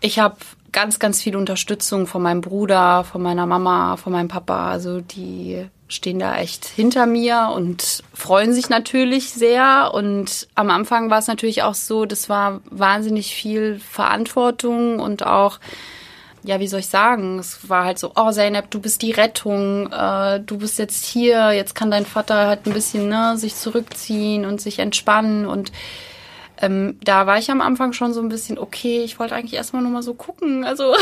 Ich habe ganz, ganz viel Unterstützung von meinem Bruder, von meiner Mama, von meinem Papa. Also die stehen da echt hinter mir und freuen sich natürlich sehr. Und am Anfang war es natürlich auch so, das war wahnsinnig viel Verantwortung und auch ja, wie soll ich sagen, es war halt so, oh Zeynep, du bist die Rettung, äh, du bist jetzt hier, jetzt kann dein Vater halt ein bisschen ne, sich zurückziehen und sich entspannen und ähm, da war ich am Anfang schon so ein bisschen, okay, ich wollte eigentlich erstmal nur mal so gucken. Also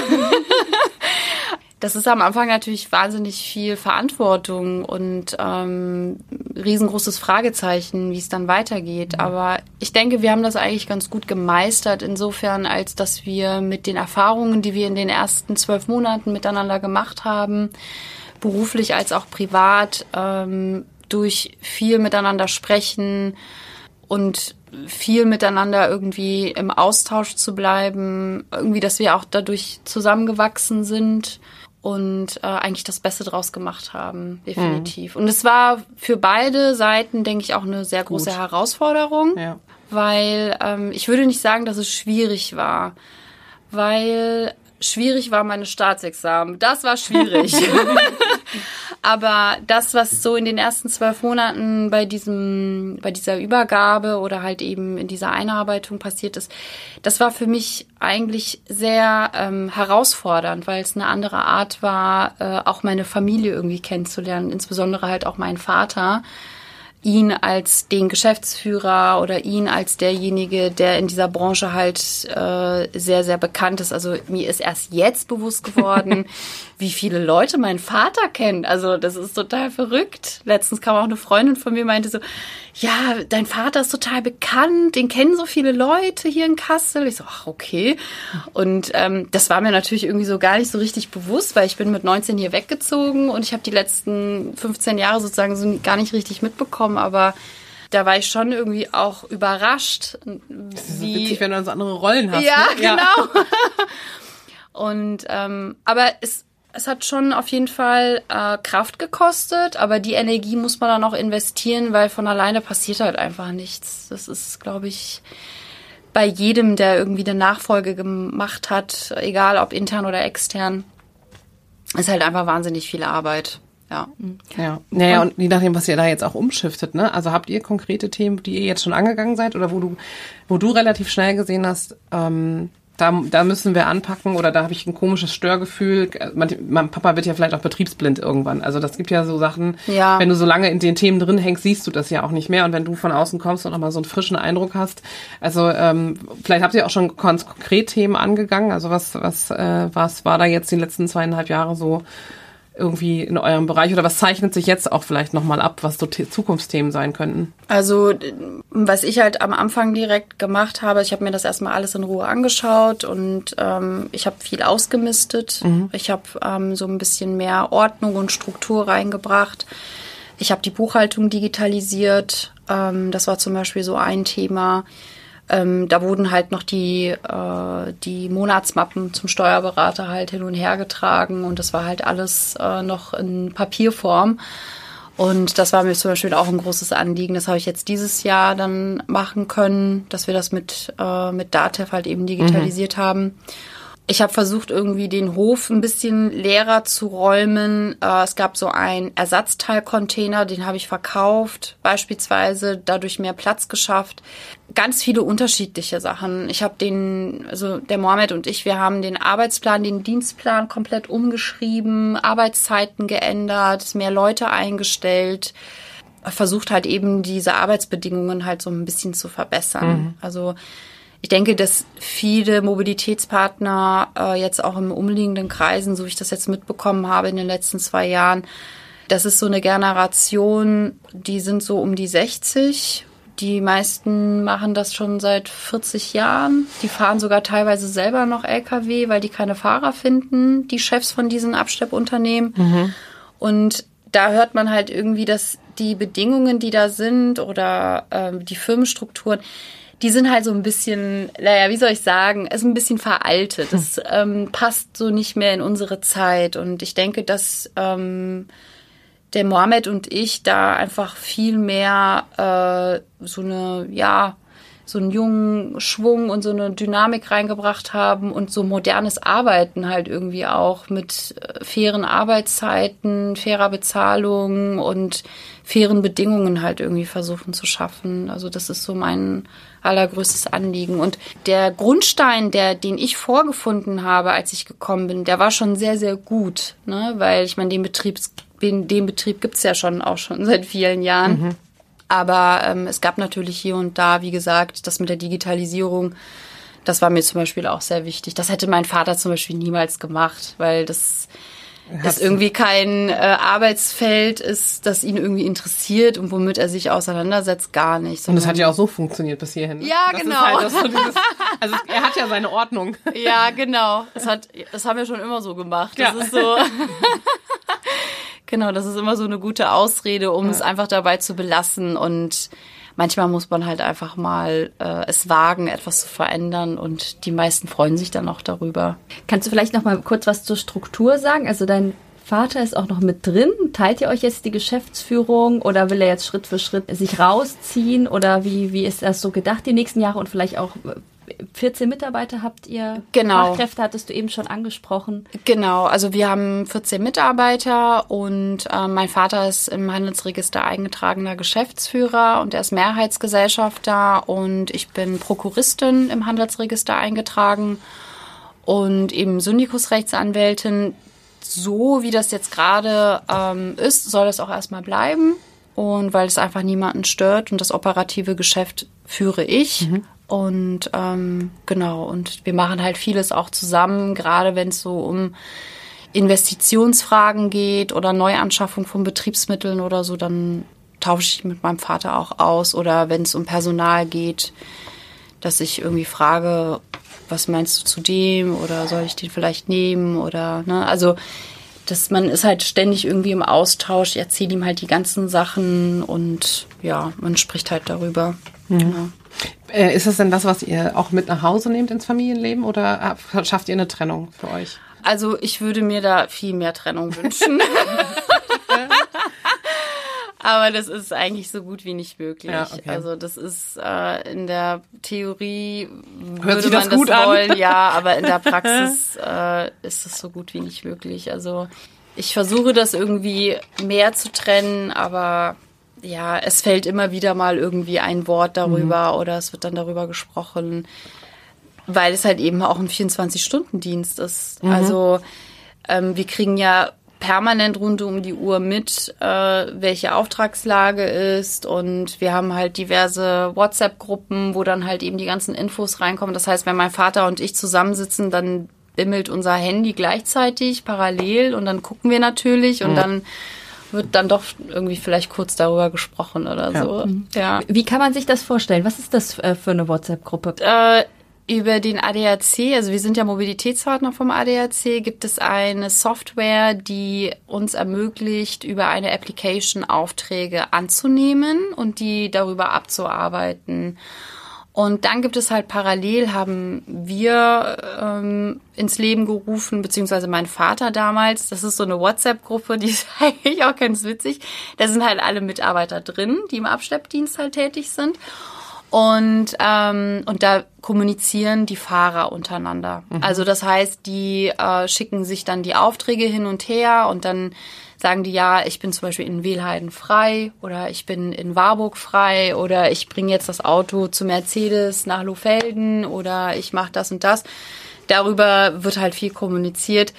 das ist am Anfang natürlich wahnsinnig viel Verantwortung und ähm, riesengroßes Fragezeichen, wie es dann weitergeht. Mhm. Aber ich denke, wir haben das eigentlich ganz gut gemeistert, insofern, als dass wir mit den Erfahrungen, die wir in den ersten zwölf Monaten miteinander gemacht haben, beruflich als auch privat, ähm, durch viel miteinander sprechen und viel miteinander irgendwie im Austausch zu bleiben, irgendwie, dass wir auch dadurch zusammengewachsen sind und äh, eigentlich das Beste draus gemacht haben, definitiv. Mhm. Und es war für beide Seiten, denke ich, auch eine sehr große Gut. Herausforderung, ja. weil ähm, ich würde nicht sagen, dass es schwierig war, weil schwierig war meine Staatsexamen. Das war schwierig. Aber das, was so in den ersten zwölf Monaten bei diesem, bei dieser Übergabe oder halt eben in dieser Einarbeitung passiert ist, das war für mich eigentlich sehr ähm, herausfordernd, weil es eine andere Art war, äh, auch meine Familie irgendwie kennenzulernen, insbesondere halt auch meinen Vater ihn als den Geschäftsführer oder ihn als derjenige, der in dieser Branche halt äh, sehr, sehr bekannt ist. Also mir ist erst jetzt bewusst geworden, wie viele Leute mein Vater kennt. Also das ist total verrückt. Letztens kam auch eine Freundin von mir, meinte so, ja, dein Vater ist total bekannt, den kennen so viele Leute hier in Kassel. Ich so, ach, okay. Und ähm, das war mir natürlich irgendwie so gar nicht so richtig bewusst, weil ich bin mit 19 hier weggezogen und ich habe die letzten 15 Jahre sozusagen so gar nicht richtig mitbekommen, aber da war ich schon irgendwie auch überrascht. Das ist wie, so witzig, wenn du so andere Rollen hast. Ja, ne? genau. Ja. und ähm, aber es es hat schon auf jeden Fall äh, Kraft gekostet, aber die Energie muss man dann auch investieren, weil von alleine passiert halt einfach nichts. Das ist, glaube ich, bei jedem, der irgendwie eine Nachfolge gemacht hat, egal ob intern oder extern, ist halt einfach wahnsinnig viel Arbeit. Ja. Ja. Naja, und je nachdem, was ihr da jetzt auch umschiftet, ne? Also habt ihr konkrete Themen, die ihr jetzt schon angegangen seid oder wo du, wo du relativ schnell gesehen hast, ähm, da, da müssen wir anpacken oder da habe ich ein komisches Störgefühl. Mein, mein, Papa wird ja vielleicht auch betriebsblind irgendwann. Also das gibt ja so Sachen, ja. wenn du so lange in den Themen drin hängst, siehst du das ja auch nicht mehr. Und wenn du von außen kommst und nochmal so einen frischen Eindruck hast, also ähm, vielleicht habt ihr auch schon konkret Themen angegangen. Also was, was, äh, was war da jetzt die letzten zweieinhalb Jahre so irgendwie in eurem Bereich oder was zeichnet sich jetzt auch vielleicht nochmal ab, was so Zukunftsthemen sein könnten? Also was ich halt am Anfang direkt gemacht habe, ich habe mir das erstmal alles in Ruhe angeschaut und ähm, ich habe viel ausgemistet. Mhm. Ich habe ähm, so ein bisschen mehr Ordnung und Struktur reingebracht. Ich habe die Buchhaltung digitalisiert. Ähm, das war zum Beispiel so ein Thema. Ähm, da wurden halt noch die, äh, die Monatsmappen zum Steuerberater halt hin und her getragen und das war halt alles äh, noch in Papierform. Und das war mir zum Beispiel auch ein großes Anliegen. Das habe ich jetzt dieses Jahr dann machen können, dass wir das mit, äh, mit Datev halt eben digitalisiert mhm. haben. Ich habe versucht, irgendwie den Hof ein bisschen leerer zu räumen. Äh, es gab so einen Ersatzteilcontainer, den habe ich verkauft, beispielsweise dadurch mehr Platz geschafft. Ganz viele unterschiedliche Sachen. Ich habe den, also der Mohammed und ich, wir haben den Arbeitsplan, den Dienstplan komplett umgeschrieben, Arbeitszeiten geändert, mehr Leute eingestellt versucht halt eben diese Arbeitsbedingungen halt so ein bisschen zu verbessern. Mhm. Also ich denke, dass viele Mobilitätspartner äh, jetzt auch im umliegenden Kreisen, so wie ich das jetzt mitbekommen habe in den letzten zwei Jahren, das ist so eine Generation, die sind so um die 60. Die meisten machen das schon seit 40 Jahren. Die fahren sogar teilweise selber noch Lkw, weil die keine Fahrer finden, die Chefs von diesen Abschleppunternehmen. Mhm. Und da hört man halt irgendwie, dass die Bedingungen, die da sind oder ähm, die Firmenstrukturen, die sind halt so ein bisschen, naja, wie soll ich sagen, ist ein bisschen veraltet. Das ähm, passt so nicht mehr in unsere Zeit. Und ich denke, dass ähm, der Mohammed und ich da einfach viel mehr äh, so eine, ja, so einen jungen Schwung und so eine Dynamik reingebracht haben und so modernes Arbeiten halt irgendwie auch mit äh, fairen Arbeitszeiten, fairer Bezahlung und fairen Bedingungen halt irgendwie versuchen zu schaffen. Also das ist so mein allergrößtes Anliegen. Und der Grundstein, der, den ich vorgefunden habe, als ich gekommen bin, der war schon sehr, sehr gut, ne? weil ich meine, den Betrieb, den, den Betrieb gibt's ja schon auch schon seit vielen Jahren. Mhm. Aber ähm, es gab natürlich hier und da, wie gesagt, das mit der Digitalisierung, das war mir zum Beispiel auch sehr wichtig. Das hätte mein Vater zum Beispiel niemals gemacht, weil das das irgendwie kein äh, Arbeitsfeld ist, das ihn irgendwie interessiert und womit er sich auseinandersetzt, gar nicht. Und das hat ja auch so funktioniert bis hierhin. Ne? Ja, das genau. Halt so dieses, also er hat ja seine Ordnung. Ja, genau. Das hat, das haben wir schon immer so gemacht. Das ja. ist so. genau, das ist immer so eine gute Ausrede, um ja. es einfach dabei zu belassen und manchmal muss man halt einfach mal äh, es wagen, etwas zu verändern und die meisten freuen sich dann auch darüber. Kannst du vielleicht noch mal kurz was zur Struktur sagen? Also dein Vater ist auch noch mit drin. Teilt ihr euch jetzt die Geschäftsführung oder will er jetzt Schritt für Schritt sich rausziehen oder wie, wie ist das so gedacht die nächsten Jahre und vielleicht auch 14 Mitarbeiter habt ihr. Genau. Fachkräfte hattest du eben schon angesprochen. Genau, also wir haben 14 Mitarbeiter und äh, mein Vater ist im Handelsregister eingetragener Geschäftsführer und er ist Mehrheitsgesellschafter und ich bin Prokuristin im Handelsregister eingetragen und eben Syndikusrechtsanwältin. So wie das jetzt gerade ähm, ist, soll das auch erstmal bleiben. Und weil es einfach niemanden stört und das operative Geschäft führe ich. Mhm. Und ähm, genau, und wir machen halt vieles auch zusammen, gerade wenn es so um Investitionsfragen geht oder Neuanschaffung von Betriebsmitteln oder so, dann tausche ich mit meinem Vater auch aus. Oder wenn es um Personal geht, dass ich irgendwie frage, was meinst du zu dem oder soll ich den vielleicht nehmen oder ne, also dass man ist halt ständig irgendwie im Austausch, ich erzähle ihm halt die ganzen Sachen und ja, man spricht halt darüber. Mhm. Genau. Äh, ist das denn das, was ihr auch mit nach Hause nehmt ins Familienleben oder schafft ihr eine Trennung für euch? Also ich würde mir da viel mehr Trennung wünschen. Aber das ist eigentlich so gut wie nicht möglich. Ja, okay. Also das ist äh, in der Theorie Hört würde man das, gut das wollen, an? ja, aber in der Praxis äh, ist es so gut wie nicht möglich. Also ich versuche das irgendwie mehr zu trennen, aber ja, es fällt immer wieder mal irgendwie ein Wort darüber mhm. oder es wird dann darüber gesprochen, weil es halt eben auch ein 24-Stunden-Dienst ist. Mhm. Also ähm, wir kriegen ja permanent rund um die Uhr mit, äh, welche Auftragslage ist und wir haben halt diverse WhatsApp-Gruppen, wo dann halt eben die ganzen Infos reinkommen. Das heißt, wenn mein Vater und ich zusammensitzen, dann bimmelt unser Handy gleichzeitig parallel und dann gucken wir natürlich und mhm. dann wird dann doch irgendwie vielleicht kurz darüber gesprochen oder ja. so. Mhm. Ja. Wie kann man sich das vorstellen? Was ist das äh, für eine WhatsApp-Gruppe? Äh, über den ADAC, also wir sind ja Mobilitätspartner vom ADAC, gibt es eine Software, die uns ermöglicht, über eine Application Aufträge anzunehmen und die darüber abzuarbeiten. Und dann gibt es halt parallel, haben wir ähm, ins Leben gerufen, beziehungsweise mein Vater damals. Das ist so eine WhatsApp-Gruppe, die ist eigentlich auch ganz witzig. Da sind halt alle Mitarbeiter drin, die im Abschleppdienst halt tätig sind. Und, ähm, und da kommunizieren die Fahrer untereinander. Mhm. Also das heißt, die äh, schicken sich dann die Aufträge hin und her und dann sagen die, ja, ich bin zum Beispiel in Wehlheiden frei oder ich bin in Warburg frei oder ich bringe jetzt das Auto zu Mercedes nach Lohfelden oder ich mache das und das. Darüber wird halt viel kommuniziert.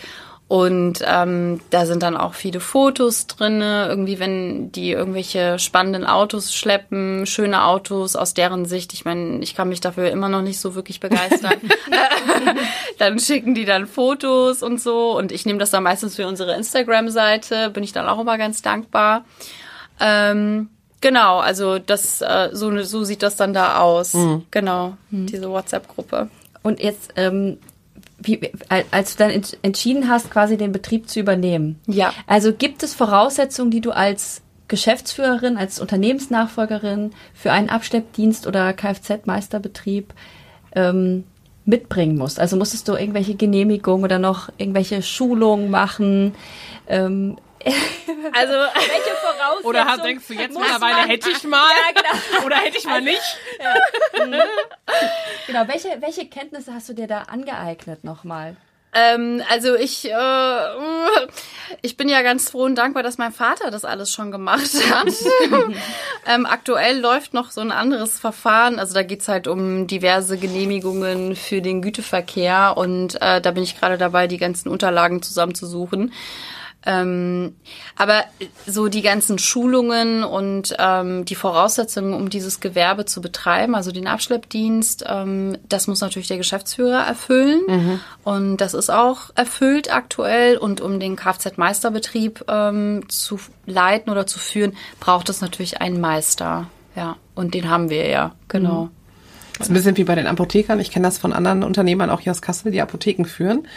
Und ähm, da sind dann auch viele Fotos drinne, irgendwie wenn die irgendwelche spannenden Autos schleppen, schöne Autos aus deren Sicht. Ich meine, ich kann mich dafür immer noch nicht so wirklich begeistern. dann schicken die dann Fotos und so und ich nehme das dann meistens für unsere Instagram-Seite. Bin ich dann auch immer ganz dankbar. Ähm, genau, also das äh, so so sieht das dann da aus. Mhm. Genau, mhm. diese WhatsApp-Gruppe. Und jetzt ähm, wie, als du dann entschieden hast, quasi den Betrieb zu übernehmen. Ja. Also gibt es Voraussetzungen, die du als Geschäftsführerin, als Unternehmensnachfolgerin für einen Abschleppdienst oder Kfz-Meisterbetrieb ähm, mitbringen musst? Also musstest du irgendwelche Genehmigungen oder noch irgendwelche Schulungen machen? Ähm, Also, welche Voraussetzungen? Oder hast, denkst du jetzt mittlerweile, man- hätte ich mal? Ja, genau. Oder hätte ich mal nicht? genau. Welche, welche Kenntnisse hast du dir da angeeignet nochmal? Ähm, also ich, äh, ich bin ja ganz froh und dankbar, dass mein Vater das alles schon gemacht hat. ähm, aktuell läuft noch so ein anderes Verfahren. Also da geht's halt um diverse Genehmigungen für den Güterverkehr und äh, da bin ich gerade dabei, die ganzen Unterlagen zusammenzusuchen. Ähm, aber so die ganzen Schulungen und ähm, die Voraussetzungen, um dieses Gewerbe zu betreiben, also den Abschleppdienst, ähm, das muss natürlich der Geschäftsführer erfüllen. Und das ist auch erfüllt aktuell. Und um den Kfz-Meisterbetrieb ähm, zu leiten oder zu führen, braucht es natürlich einen Meister. Ja, und den haben wir ja, genau. Das ist ein bisschen wie bei den Apothekern. Ich kenne das von anderen Unternehmern, auch hier aus Kassel, die Apotheken führen.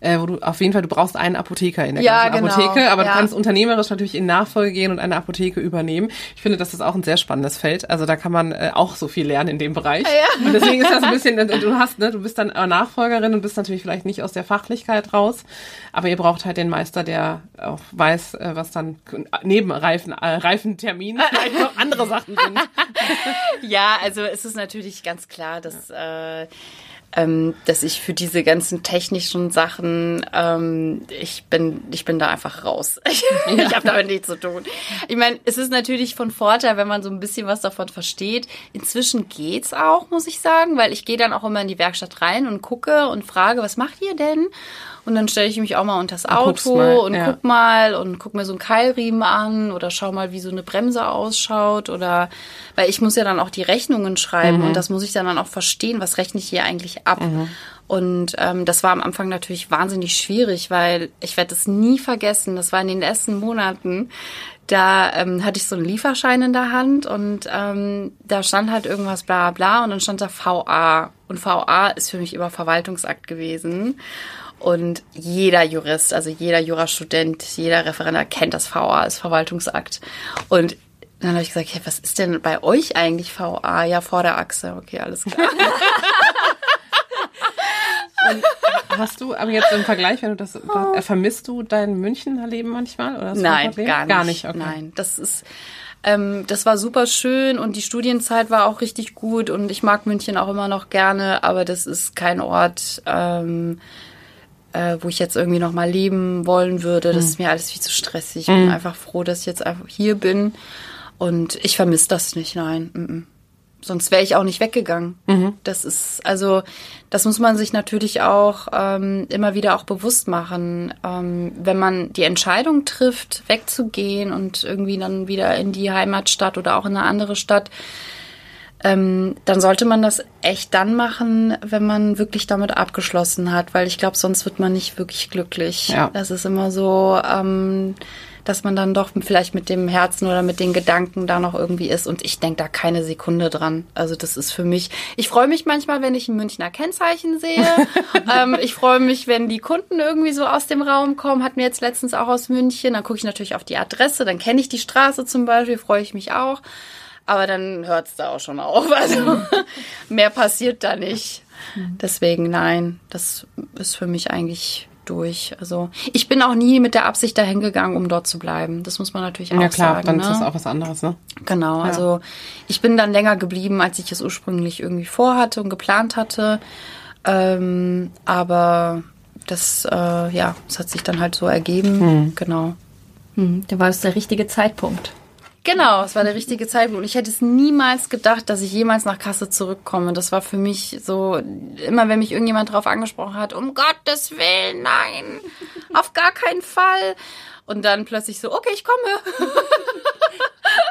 Äh, wo du auf jeden Fall, du brauchst einen Apotheker in der Ja, ganzen genau. Apotheke, aber Ja. du kannst unternehmerisch natürlich in Nachfolge gehen und eine Apotheke übernehmen. Ich finde, das ist auch ein sehr spannendes Feld. Also da kann man äh, auch so viel lernen in dem Bereich. Ja. Und deswegen ist das ein bisschen, du hast, ne, du bist dann Nachfolgerin und bist natürlich vielleicht nicht aus der Fachlichkeit raus, aber ihr braucht halt den Meister, der auch weiß, äh, was dann neben Reifen, äh, Reifentermin vielleicht noch andere Sachen sind. Ja, also es ist natürlich ganz klar, dass, äh, ähm, dass ich für diese ganzen technischen Sachen, ähm, ich bin, ich bin da einfach raus. Ich, ich habe damit nichts zu tun. Ich meine, es ist natürlich von Vorteil, wenn man so ein bisschen was davon versteht. Inzwischen geht's auch, muss ich sagen, weil ich gehe dann auch immer in die Werkstatt rein und gucke und frage, was macht ihr denn? Und dann stelle ich mich auch mal unter das Auto mal, und ja. guck mal und guck mir so einen Keilriemen an oder schau mal, wie so eine Bremse ausschaut oder weil ich muss ja dann auch die Rechnungen schreiben und das muss ich dann, auch verstehen, was rechne ich hier eigentlich ab. Und ähm, das war am Anfang natürlich wahnsinnig schwierig, weil ich werde es nie vergessen. Das war in den ersten Monaten. Da ähm, hatte ich so einen Lieferschein in der Hand und ähm, da stand halt irgendwas bla bla und dann stand da VA. Und VA ist für mich immer Verwaltungsakt gewesen. Und jeder Jurist, also jeder Jurastudent, jeder Referendar kennt das VA als Verwaltungsakt. Und dann habe ich gesagt, hey, was ist denn bei euch eigentlich VA? Ja, Vorderachse. Okay, alles klar. Hast du aber jetzt im Vergleich, wenn du das, äh, vermisst du dein Münchner Leben manchmal? Oder das Nein, gar nicht. Gar nicht, okay. Nein, das ist, ähm, das war super schön und die Studienzeit war auch richtig gut und ich mag München auch immer noch gerne, aber das ist kein Ort, ähm, äh, wo ich jetzt irgendwie noch mal leben wollen würde. Hm. Das ist mir alles viel zu stressig. Ich bin einfach froh, dass ich jetzt einfach hier bin und ich vermisse das nicht. Nein. Mm -mm. Sonst wäre ich auch nicht weggegangen. Mhm. Das ist, also, das muss man sich natürlich auch ähm, immer wieder auch bewusst machen. Ähm, wenn man die Entscheidung trifft, wegzugehen und irgendwie dann wieder in die Heimatstadt oder auch in eine andere Stadt, ähm, dann sollte man das echt dann machen, wenn man wirklich damit abgeschlossen hat, weil ich glaube, sonst wird man nicht wirklich glücklich. Ja. Das ist immer so, ähm, dass man dann doch vielleicht mit dem Herzen oder mit den Gedanken da noch irgendwie ist. Und ich denke da keine Sekunde dran. Also das ist für mich, ich freue mich manchmal, wenn ich ein Münchner Kennzeichen sehe. ähm, ich freue mich, wenn die Kunden irgendwie so aus dem Raum kommen. Hatten wir jetzt letztens auch aus München. Dann gucke ich natürlich auf die Adresse, dann kenne ich die Straße zum Beispiel, freue ich mich auch. Aber dann hört's da auch schon auf. Also mehr passiert da nicht. Deswegen nein, das ist für mich eigentlich durch. Also ich bin auch nie mit der Absicht dahin gegangen, um dort zu bleiben. Das muss man natürlich auch Ja klar, sagen. dann ne? ist das auch was anderes, ne? Genau, also ich bin dann länger geblieben, als ich es ursprünglich irgendwie vorhatte und geplant hatte. Ähm, aber das, äh, ja, das hat sich dann halt so ergeben. Genau. Hm, da war es der richtige Zeitpunkt. Genau, es war der richtige Zeitpunkt. Ich hätte es niemals gedacht, dass ich jemals nach Kasse zurückkomme. Das war für mich so, immer wenn mich irgendjemand drauf angesprochen hat, um Gottes Willen, nein, auf gar keinen Fall. Und dann plötzlich so, okay, ich komme.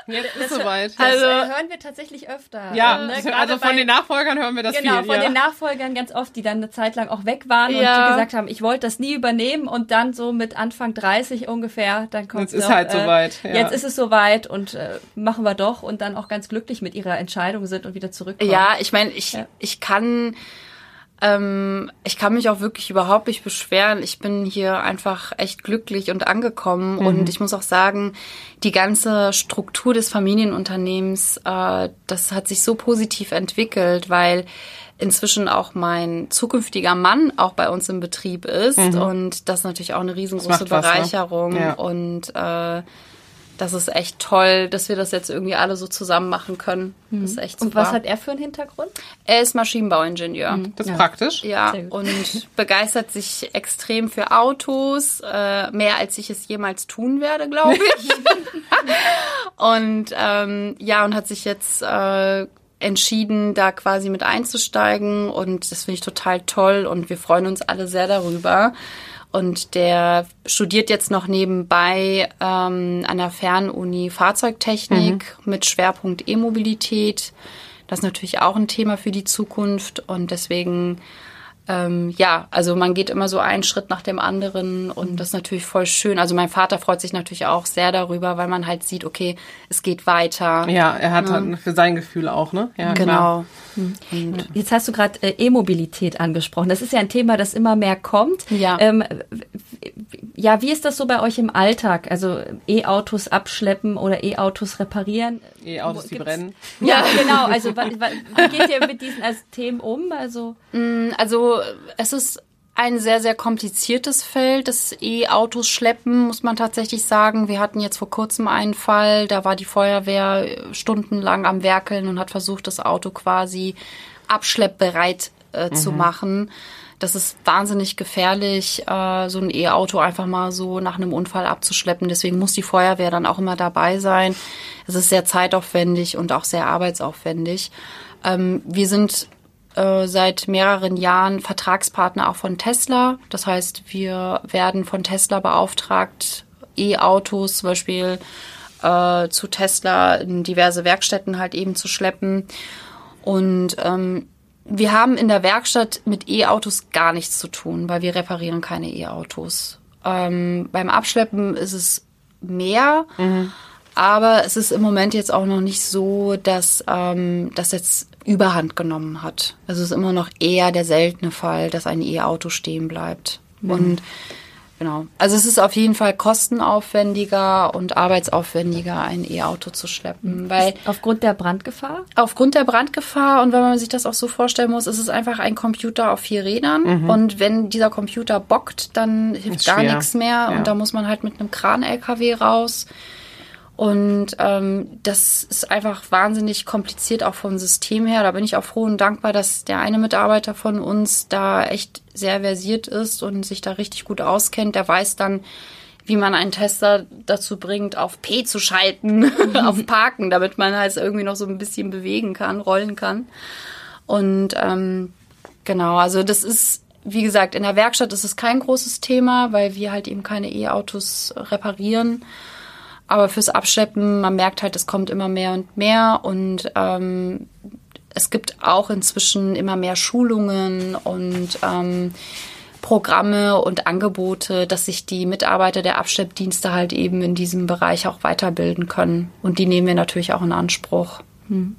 Jetzt ist soweit. Also- das äh, hören wir tatsächlich öfter. ja, Ne, gerade also von bei- den Nachfolgern hören wir das Genau, viel. von ja. den Nachfolgern ganz oft, die dann eine Zeit lang auch weg waren und Ja. die gesagt haben, ich wollte das nie übernehmen und dann so mit Anfang 30 ungefähr, dann kommt Jetzt ist halt soweit, ja. Jetzt ist es soweit und äh, machen wir doch und dann auch ganz glücklich mit ihrer Entscheidung sind und wieder zurückkommen. Ja, ich meine, ich, Ja. ich kann Ähm, ich kann mich auch wirklich überhaupt nicht beschweren. Ich bin hier einfach echt glücklich und angekommen. Mhm. Und ich muss auch sagen, die ganze Struktur des Familienunternehmens, äh, das hat sich so positiv entwickelt, weil inzwischen auch mein zukünftiger Mann auch bei uns im Betrieb ist. Mhm. Und das ist natürlich auch eine riesengroße Bereicherung. Was, ne? ja. Und äh, das ist echt toll, dass wir das jetzt irgendwie alle so zusammen machen können. Das ist echt super. Und was hat er für einen Hintergrund? Er ist Maschinenbauingenieur. Das ist ja. praktisch. Ja, und begeistert sich extrem für Autos, äh, mehr als ich es jemals tun werde, glaube ich. und ähm, ja, und hat sich jetzt äh, entschieden, da quasi mit einzusteigen. Und das finde ich total toll und wir freuen uns alle sehr darüber. Und der studiert jetzt noch nebenbei ähm, an der Fernuni Fahrzeugtechnik mhm. mit Schwerpunkt E-Mobilität. Das ist natürlich auch ein Thema für die Zukunft und deswegen ähm, ja, also man geht immer so einen Schritt nach dem anderen und das ist natürlich voll schön. Also mein Vater freut sich natürlich auch sehr darüber, weil man halt sieht, okay, es geht weiter. Ja, er hat ja. halt für sein Gefühl auch, ne? Ja, genau. Klar. Und Jetzt hast du gerade äh, E-Mobilität angesprochen. Das ist ja ein Thema, das immer mehr kommt. Ja. Ähm, ja, wie ist das so bei euch im Alltag? Also E-Autos abschleppen oder E-Autos reparieren? E-Autos, die brennen. Ja, genau. Also wie geht ihr mit diesen Themen um? Also, mm, also es ist ein sehr, sehr kompliziertes Feld. Das E-Autos schleppen, muss man tatsächlich sagen. Wir hatten jetzt vor kurzem einen Fall, da war die Feuerwehr stundenlang am Werkeln und hat versucht, das Auto quasi abschleppbereit äh, mhm. zu machen. Das ist wahnsinnig gefährlich, äh, so ein E-Auto einfach mal so nach einem Unfall abzuschleppen. Deswegen muss die Feuerwehr dann auch immer dabei sein. Es ist sehr zeitaufwendig und auch sehr arbeitsaufwendig. Ähm, wir sind äh, seit mehreren Jahren Vertragspartner auch von Tesla. Das heißt, wir werden von Tesla beauftragt, E-Autos zum Beispiel äh, zu Tesla in diverse Werkstätten halt eben zu schleppen. Und ähm, wir haben in der Werkstatt mit E-Autos gar nichts zu tun, weil wir reparieren keine E-Autos. Ähm, beim Abschleppen ist es mehr, mhm. aber es ist im Moment jetzt auch noch nicht so, dass ähm, das jetzt Überhand genommen hat. Also es ist immer noch eher der seltene Fall, dass ein E-Auto stehen bleibt. Mhm. Und Genau. Also es ist auf jeden Fall kostenaufwendiger und arbeitsaufwendiger, ein E-Auto zu schleppen. Weil aufgrund der Brandgefahr? Aufgrund der Brandgefahr und wenn man sich das auch so vorstellen muss, ist es einfach ein Computer auf vier Rädern. Mhm. Und wenn dieser Computer bockt, dann hilft gar nichts mehr. Ja. Und da muss man halt mit einem Kran-LKW raus. Und ähm, das ist einfach wahnsinnig kompliziert auch vom System her. Da bin ich auch froh und dankbar, dass der eine Mitarbeiter von uns da echt sehr versiert ist und sich da richtig gut auskennt. Der weiß dann, wie man einen Tester dazu bringt, auf P zu schalten, auf Parken, damit man halt irgendwie noch so ein bisschen bewegen kann, rollen kann. Und ähm, genau, also das ist, wie gesagt, in der Werkstatt ist es kein großes Thema, weil wir halt eben keine E-Autos reparieren. Aber fürs Abschleppen, man merkt halt, es kommt immer mehr und mehr und ähm, es gibt auch inzwischen immer mehr Schulungen und ähm, Programme und Angebote, dass sich die Mitarbeiter der Abschleppdienste halt eben in diesem Bereich auch weiterbilden können. Und die nehmen wir natürlich auch in Anspruch. Hm.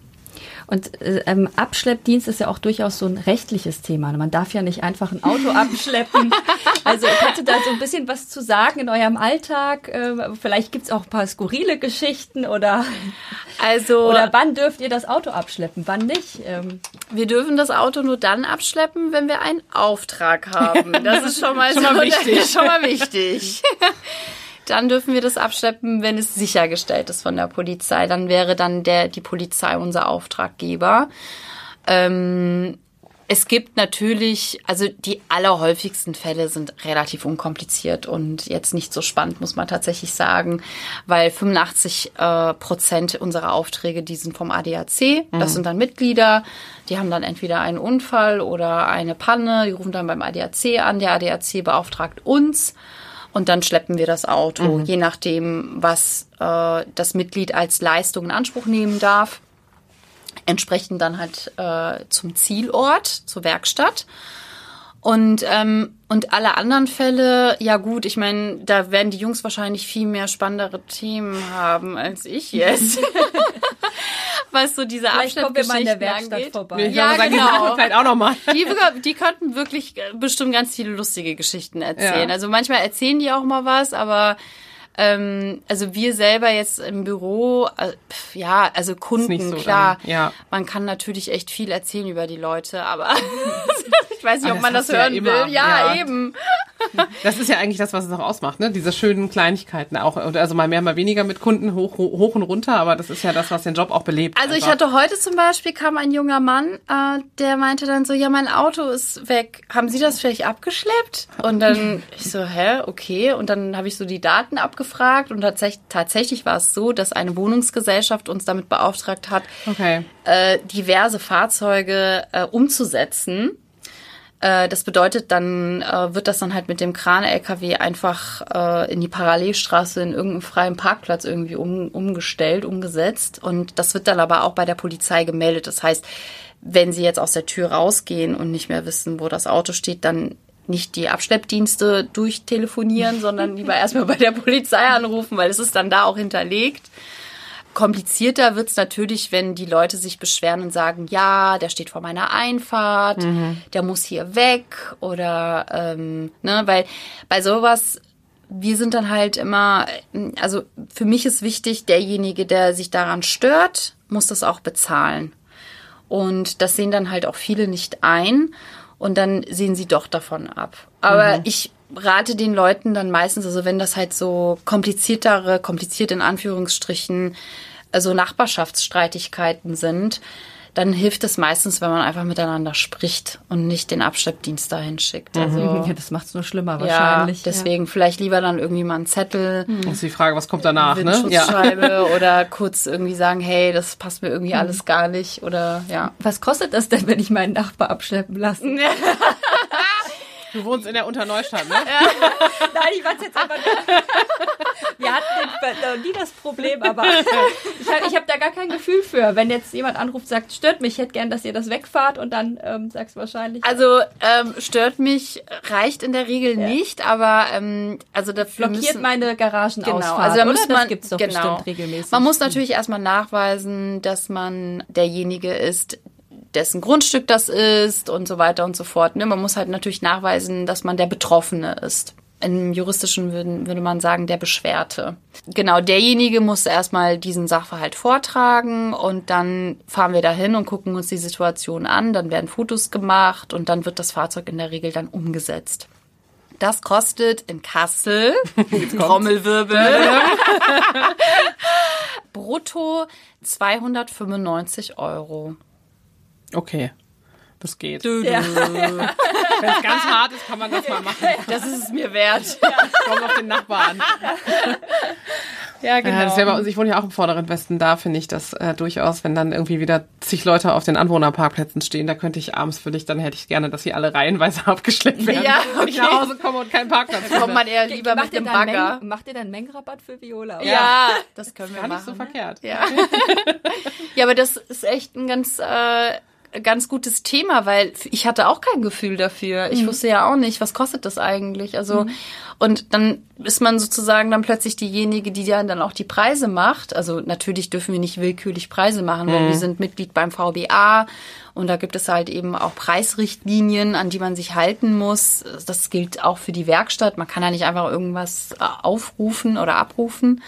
Und äh, ähm, Abschleppdienst ist ja auch durchaus so ein rechtliches Thema. Man darf ja nicht einfach ein Auto abschleppen. Also kannst du da so ein bisschen was zu sagen in eurem Alltag? Äh, vielleicht gibt's auch ein paar skurrile Geschichten oder also oder wann dürft ihr das Auto abschleppen, wann nicht? Ähm, wir dürfen das Auto nur dann abschleppen, wenn wir einen Auftrag haben. Das ist schon mal, schon mal wichtig. Schon mal wichtig. Dann dürfen wir das abschleppen, wenn es sichergestellt ist von der Polizei. Dann wäre dann der, die Polizei unser Auftraggeber. Ähm, es gibt natürlich, also die allerhäufigsten Fälle sind relativ unkompliziert und jetzt nicht so spannend, muss man tatsächlich sagen, weil 85 äh, Prozent unserer Aufträge, die sind vom ADAC. Das mhm. sind dann Mitglieder, die haben dann entweder einen Unfall oder eine Panne, die rufen dann beim ADAC an, der ADAC beauftragt uns und dann schleppen wir das Auto, mhm. je nachdem, was äh, das Mitglied als Leistung in Anspruch nehmen darf. Entsprechend dann halt äh, zum Zielort, zur Werkstatt. Und, ähm, und alle anderen Fälle, ja gut, ich meine, da werden die Jungs wahrscheinlich viel mehr spannendere Themen haben als ich jetzt. was so diese Vielleicht kommen wir mal in der Abschnittgeschichten Werkstatt angeht. vorbei. Ich Ja, sagen, die genau. vielleicht auch nochmal. Die, wirk- die könnten wirklich äh, bestimmt ganz viele lustige Geschichten erzählen. Ja. Also manchmal erzählen die auch mal was, aber ähm, also wir selber jetzt im Büro, äh, pf, ja, also Kunden, so klar. dann, ja. Man kann natürlich echt viel erzählen über die Leute, aber ich weiß nicht, Aber ob man das ja hören immer, will. Ja, ja. eben. Das ist ja eigentlich das, was es auch ausmacht, ne? Diese schönen Kleinigkeiten auch. Und Also mal mehr, mal weniger mit Kunden hoch, hoch und runter, aber das ist ja das, was den Job auch belebt. Also ich einfach. hatte heute zum Beispiel, kam ein junger Mann, äh, der meinte dann so, ja, mein Auto ist weg. Haben Sie das vielleicht abgeschleppt? Und dann ich so, hä, okay. Und dann habe ich so die Daten abgefragt und tatsächlich, tatsächlich war es so, dass eine Wohnungsgesellschaft uns damit beauftragt hat, Okay. äh, diverse Fahrzeuge äh, umzusetzen. Äh, das bedeutet, dann äh, wird das dann halt mit dem Kran-LKW einfach äh, in die Parallelstraße in irgendeinem freien Parkplatz irgendwie um, umgestellt, umgesetzt. Und das wird dann aber auch bei der Polizei gemeldet. Das heißt, wenn sie jetzt aus der Tür rausgehen und nicht mehr wissen, wo das Auto steht, dann nicht die Abschleppdienste durchtelefonieren, sondern lieber erstmal bei der Polizei anrufen, weil es ist dann da auch hinterlegt. Komplizierter wird's natürlich, wenn die Leute sich beschweren und sagen, ja, der steht vor meiner Einfahrt, der muss hier weg oder ähm, ne, weil bei sowas wir sind dann halt immer, also für mich ist wichtig, derjenige, der sich daran stört, muss das auch bezahlen. Und das sehen dann halt auch viele nicht ein und dann sehen sie doch davon ab. Aber ich rate den Leuten dann meistens, also wenn das halt so kompliziertere, kompliziert in Anführungsstrichen, also Nachbarschaftsstreitigkeiten sind, dann hilft es meistens, wenn man einfach miteinander spricht und nicht den Abschleppdienst dahin schickt. Also Ja, das macht's nur schlimmer ja, wahrscheinlich. deswegen vielleicht lieber dann irgendwie mal einen Zettel, Das ist die Frage, was kommt danach, ne? Ja. Windschutzscheibe oder kurz irgendwie sagen, hey, das passt mir irgendwie alles gar nicht oder ja. Was kostet das denn, wenn ich meinen Nachbar abschleppen lasse? Du wohnst in der Unterneustadt, ne? Nein, ich weiß jetzt aber Wir hatten nie das Problem, aber ich habe hab da gar kein Gefühl für. Wenn jetzt jemand anruft, sagt, stört mich, ich hätte gern, dass ihr das wegfahrt und dann ähm, sagst du wahrscheinlich, Also ähm, stört mich, reicht in der Regel nicht, aber ähm, also dafür blockiert müssen, meine Garagenausfahrt, Genau, also da muss das man, gibt's doch genau. bestimmt regelmäßig. Man muss natürlich erstmal nachweisen, dass man derjenige ist, dessen Grundstück das ist und so weiter und so fort. Ne? Man muss halt natürlich nachweisen, dass man der Betroffene ist. Im juristischen würden, würde man sagen, der Beschwerte. Genau, derjenige muss erstmal diesen Sachverhalt vortragen und dann fahren wir dahin und gucken uns die Situation an. Dann werden Fotos gemacht und dann wird das Fahrzeug in der Regel dann umgesetzt. Das kostet in Kassel, Trommelwirbel, brutto 295 Euro. Okay. Das geht. Ja. Wenn es ganz hart ist, kann man das mal machen. Das ist es mir wert. Kommt auf den Nachbarn. Ja, Ja, das wäre bei uns, ich wohne ja auch im vorderen Westen, da finde ich das äh, durchaus, wenn dann irgendwie wieder zig Leute auf den Anwohnerparkplätzen stehen, da könnte ich abends für dich, dann hätte ich gerne, dass sie alle reihenweise abgeschleppt werden. Ja, Und ich okay. nach Hause komme und keinen Parkplatz Kommt finde. man eher lieber macht mit ihr dem dann Bagger. Mengen, macht ihr dann Mengenrabatt für Viola? Ja, das können wir Gar nicht so machen. verkehrt. Ja. ja, aber das ist echt ein ganz, äh, ganz gutes Thema, weil ich hatte auch kein Gefühl dafür. Ich wusste ja auch nicht, was kostet das eigentlich. Also und dann ist man sozusagen dann plötzlich diejenige, die dann dann auch die Preise macht. Also natürlich dürfen wir nicht willkürlich Preise machen, weil wir sind Mitglied beim VBA und da gibt es halt eben auch Preisrichtlinien, an die man sich halten muss. Das gilt auch für die Werkstatt. Man kann ja nicht einfach irgendwas äh, aufrufen oder abrufen.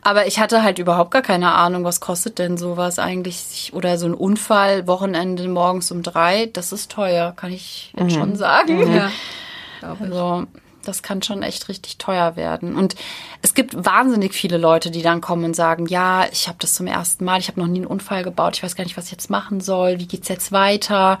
Aber ich hatte halt überhaupt gar keine Ahnung, was kostet denn sowas eigentlich oder so ein Unfall Wochenende morgens um drei. Das ist teuer, kann ich jetzt schon sagen. Ja. Glaub ich. Das kann schon echt richtig teuer werden. Und es gibt wahnsinnig viele Leute, die dann kommen und sagen, ja, ich habe das zum ersten Mal, ich habe noch nie einen Unfall gebaut, ich weiß gar nicht, was ich jetzt machen soll, wie geht's jetzt weiter?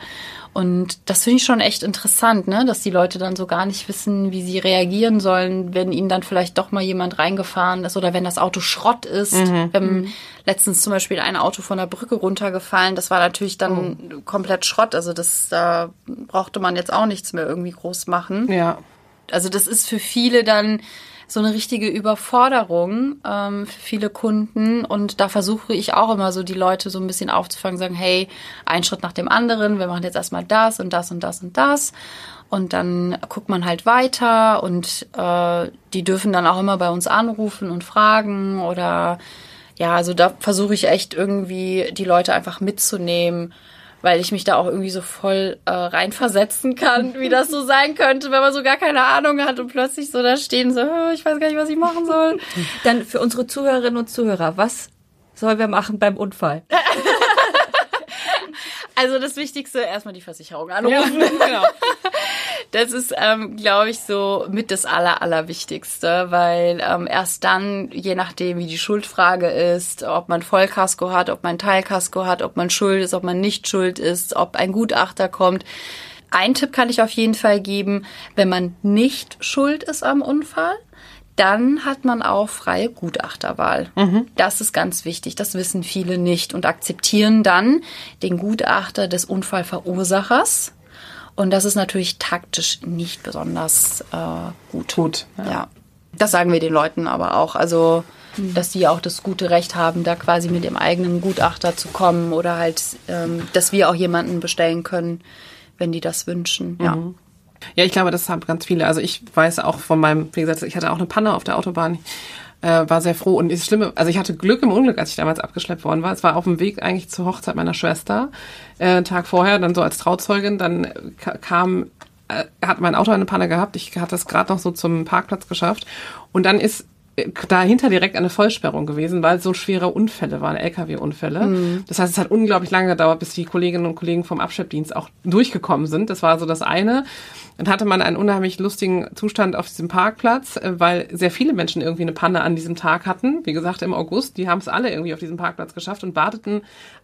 Und das finde ich schon echt interessant, ne, dass die Leute dann so gar nicht wissen, wie sie reagieren sollen, wenn ihnen dann vielleicht doch mal jemand reingefahren ist oder wenn das Auto Schrott ist. Wir haben letztens zum Beispiel ein Auto von der Brücke runtergefallen, das war natürlich dann komplett Schrott. Also das da brauchte man jetzt auch nichts mehr irgendwie groß machen. Ja. Also das ist für viele dann so eine richtige Überforderung ähm, für viele Kunden. Und da versuche ich auch immer so die Leute so ein bisschen aufzufangen, sagen, hey, ein Schritt nach dem anderen, wir machen jetzt erstmal das und das und das und das. Und dann guckt man halt weiter und äh, die dürfen dann auch immer bei uns anrufen und fragen oder ja, also da versuche ich echt irgendwie die Leute einfach mitzunehmen, weil ich mich da auch irgendwie so voll äh, reinversetzen kann, wie das so sein könnte, wenn man so gar keine Ahnung hat und plötzlich so da stehen, so, ich weiß gar nicht, was ich machen soll. Dann für unsere Zuhörerinnen und Zuhörer, was sollen wir machen beim Unfall? Also das Wichtigste, erstmal die Versicherung anrufen. Ja, genau. Das ist, ähm, glaube ich, so mit das Aller, Allerwichtigste, weil ähm, erst dann, je nachdem, wie die Schuldfrage ist, ob man Vollkasko hat, ob man Teilkasko hat, ob man schuld ist, ob man nicht schuld ist, ob ein Gutachter kommt. Ein Tipp kann ich auf jeden Fall geben, wenn man nicht schuld ist am Unfall, dann hat man auch freie Gutachterwahl. Mhm. Das ist ganz wichtig. Das wissen viele nicht und akzeptieren dann den Gutachter des Unfallverursachers. Und das ist natürlich taktisch nicht besonders äh, gut. Gut. Ja. ja. Das sagen wir den Leuten aber auch. Also, mhm. dass sie auch das gute Recht haben, da quasi mit dem eigenen Gutachter zu kommen oder halt, ähm, dass wir auch jemanden bestellen können, wenn die das wünschen. Ja. Mhm. Ja, ich glaube, das haben ganz viele. Also ich weiß auch von meinem, wie gesagt, ich hatte auch eine Panne auf der Autobahn, äh, war sehr froh. Und das Schlimme, also ich hatte Glück im Unglück, als ich damals abgeschleppt worden war. Es war auf dem Weg eigentlich zur Hochzeit meiner Schwester, äh, Tag vorher, dann so als Trauzeugin, dann kam äh, hat mein Auto eine Panne gehabt. Ich hatte es gerade noch so zum Parkplatz geschafft. Und dann ist dahinter direkt eine Vollsperrung gewesen, weil so schwere Unfälle waren, Lkw-Unfälle. Mhm. Das heißt, es hat unglaublich lange gedauert, bis die Kolleginnen und Kollegen vom Abschleppdienst auch durchgekommen sind. Das war so das eine. Dann hatte man einen unheimlich lustigen Zustand auf diesem Parkplatz, äh, weil sehr viele Menschen irgendwie eine Panne an diesem Tag hatten. Wie gesagt, im August, die haben es alle irgendwie auf diesem Parkplatz geschafft und warteten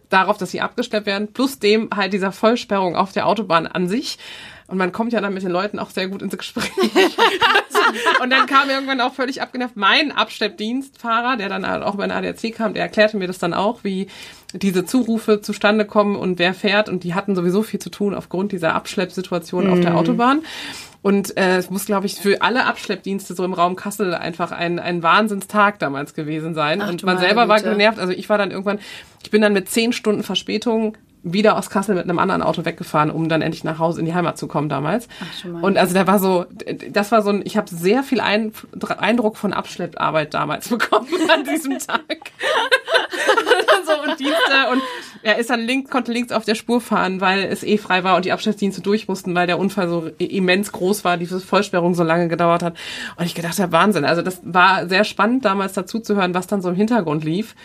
darauf, dass sie abgeschleppt werden, plus dem halt dieser Vollsperrung auf der Autobahn an sich. Und man kommt ja dann mit den Leuten auch sehr gut ins Gespräch. und dann kam irgendwann auch völlig abgenervt mein Abschleppdienstfahrer, der dann auch über den ADAC kam, der erklärte mir das dann auch, wie diese Zurufe zustande kommen und wer fährt. Und die hatten sowieso viel zu tun aufgrund dieser Abschleppsituation mhm. auf der mhm. Autobahn. Und äh, es muss, glaube ich, für alle Abschleppdienste so im Raum Kassel einfach ein, ein Wahnsinnstag damals gewesen sein. Ach, und man selber Güte. war genervt. Also ich war dann irgendwann, ich bin dann mit zehn Stunden Verspätung wieder aus Kassel mit einem anderen Auto weggefahren, um dann endlich nach Hause in die Heimat zu kommen damals. Ach, schon mal. Und also da war so, das war so ein, ich habe sehr viel ein, Eindruck von Abschlepparbeit damals bekommen an diesem Tag. so und Dienste und er ist dann links, konnte links auf der Spur fahren, weil es eh frei war und die Abschleppdienste durch mussten, weil der Unfall so immens groß war, die Vollsperrung so lange gedauert hat. Und ich gedacht, ja Wahnsinn. Also das war sehr spannend damals dazu zu hören, was dann so im Hintergrund lief.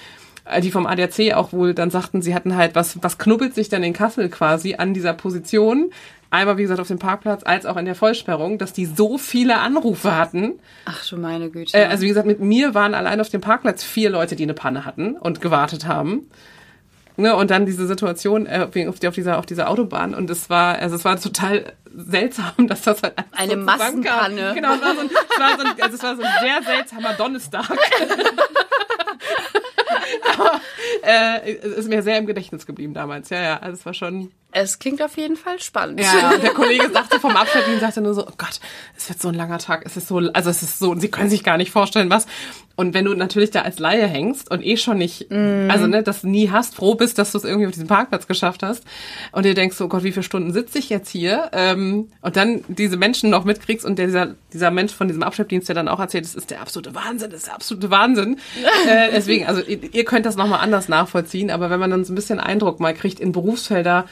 Äh, die vom ADAC auch wohl dann sagten, sie hatten halt, was, was knubbelt sich denn in Kassel quasi an dieser Position? Einmal, wie gesagt, auf dem Parkplatz, als auch in der Vollsperrung, dass die so viele Anrufe hatten. Ach du meine Güte. Äh, also wie gesagt, mit mir waren allein auf dem Parkplatz vier Leute, die eine Panne hatten und gewartet haben. Ne, und dann diese Situation äh, auf, die, auf, dieser, auf dieser Autobahn. Und es war, also es war total seltsam, dass das halt eine so Massenpanne. Genau, es war, so ein, es, war so ein, also es war so ein sehr seltsamer Donnerstag. Aber äh, ist mir sehr im Gedächtnis geblieben damals. Ja, ja, also es war schon. Es klingt auf jeden Fall spannend. Ja, und der Kollege sagte vom Abschleppen, sagte nur so, oh Gott, es wird so ein langer Tag, es ist so, also es ist so, Sie können sich gar nicht vorstellen, was. Und wenn du natürlich da als Laie hängst und eh schon nicht, mm. also ne, das nie hast, froh bist, dass du es irgendwie auf diesem Parkplatz geschafft hast und dir denkst, oh Gott, wie viele Stunden sitze ich jetzt hier? Ähm, und dann diese Menschen noch mitkriegst und dieser, dieser Mensch von diesem Abschleppdienst, der dann auch erzählt, das ist der absolute Wahnsinn, das ist der absolute Wahnsinn. äh, deswegen, also ihr, ihr könnt das nochmal anders nachvollziehen, aber wenn man dann so ein bisschen Eindruck mal kriegt in Berufsfelder,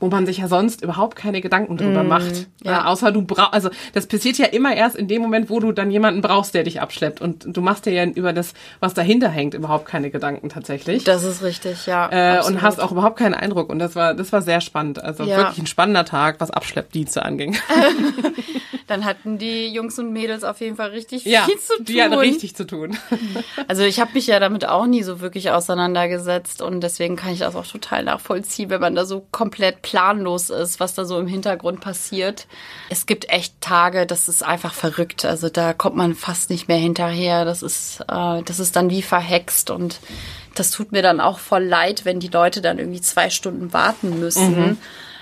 wo man sich ja sonst überhaupt keine Gedanken drüber mm, macht. Ja. außer du brauchst, also das passiert ja immer erst in dem Moment, wo du dann jemanden brauchst, der dich abschleppt. Und du machst dir ja über das, was dahinter hängt, überhaupt keine Gedanken tatsächlich. Das ist richtig, ja. Äh, und hast auch überhaupt keinen Eindruck. Und das war, das war sehr spannend. Also ja. wirklich ein spannender Tag, was Abschleppdienste anging. dann hatten die Jungs und Mädels auf jeden Fall richtig ja, viel zu tun. Die hatten richtig zu tun. also ich habe mich ja damit auch nie so wirklich auseinandergesetzt und deswegen kann ich das auch total nachvollziehen, wenn man da so komplett planlos ist, was da so im Hintergrund passiert. Es gibt echt Tage, das ist einfach verrückt. Also da kommt man fast nicht mehr hinterher. Das ist, äh, das ist dann wie verhext und das tut mir dann auch voll leid, wenn die Leute dann irgendwie zwei Stunden warten müssen. Mhm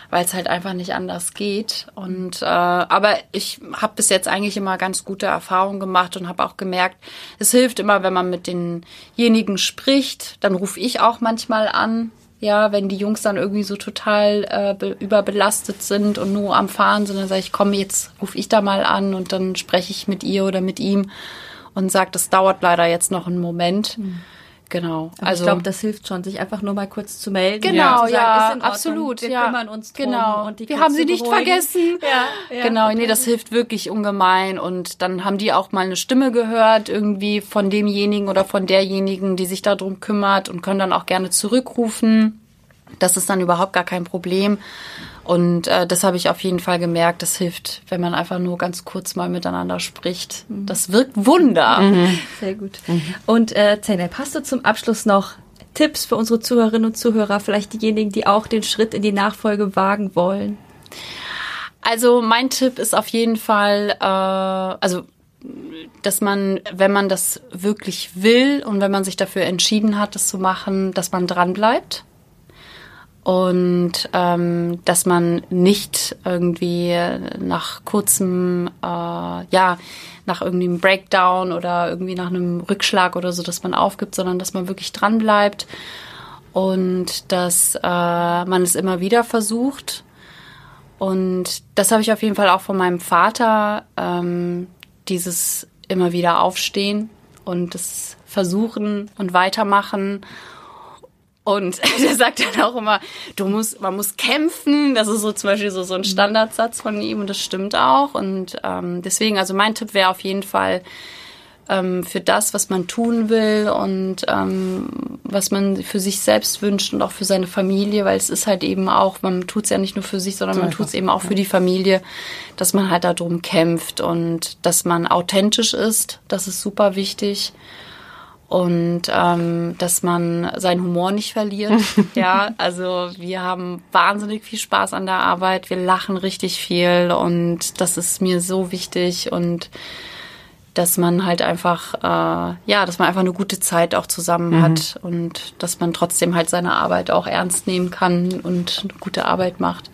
weil es halt einfach nicht anders geht. Und äh, aber ich habe bis jetzt eigentlich immer ganz gute Erfahrungen gemacht und habe auch gemerkt, es hilft immer, wenn man mit denjenigen spricht. Dann rufe ich auch manchmal an, ja, wenn die Jungs dann irgendwie so total äh, überbelastet sind und nur am Fahren sind, dann sage ich, komm, jetzt rufe ich da mal an und dann spreche ich mit ihr oder mit ihm und sage, das dauert leider jetzt noch einen Moment. Mhm. Genau. Aber also ich glaube, das hilft schon, sich einfach nur mal kurz zu melden. Genau, sagen, ja, absolut. Wir ja. kümmern uns drum. Genau. Und die wir haben sie nicht beruhigen. vergessen. Ja, ja, genau, nee, das hilft wirklich ungemein. Und dann haben die auch mal eine Stimme gehört, irgendwie von demjenigen oder von derjenigen, die sich darum kümmert und können dann auch gerne zurückrufen. Das ist dann überhaupt gar kein Problem. Und äh, das habe ich auf jeden Fall gemerkt. Das hilft, wenn man einfach nur ganz kurz mal miteinander spricht. Das wirkt Wunder. Mhm. Sehr gut. Mhm. Und äh, Zeynep, hast du zum Abschluss noch Tipps für unsere Zuhörerinnen und Zuhörer, vielleicht diejenigen, die auch den Schritt in die Nachfolge wagen wollen? Also mein Tipp ist auf jeden Fall, äh, also dass man, wenn man das wirklich will und wenn man sich dafür entschieden hat, das zu machen, dass man dran bleibt und ähm, dass man nicht irgendwie nach kurzem, äh, ja, nach irgendwie einem Breakdown oder irgendwie nach einem Rückschlag oder so, dass man aufgibt, sondern dass man wirklich dran bleibt und dass äh, man es immer wieder versucht. Und das habe ich auf jeden Fall auch von meinem Vater, ähm, dieses immer wieder aufstehen und das versuchen und weitermachen und der sagt dann auch immer, du musst, man muss kämpfen. Das ist so zum Beispiel so, so ein mhm. Standardsatz von ihm und das stimmt auch. Und ähm, deswegen, also mein Tipp wäre auf jeden Fall ähm, für das, was man tun will und ähm, was man für sich selbst wünscht und auch für seine Familie, weil es ist halt eben auch, man tut es ja nicht nur für sich, sondern man tut es eben auch für die Familie, dass man halt darum kämpft und dass man authentisch ist. Das ist super wichtig und ähm, dass man seinen Humor nicht verliert. ja, also wir haben wahnsinnig viel Spaß an der Arbeit, wir lachen richtig viel und das ist mir so wichtig und dass man halt einfach, äh, ja, dass man einfach eine gute Zeit auch zusammen mhm. hat und dass man trotzdem halt seine Arbeit auch ernst nehmen kann und eine gute Arbeit macht.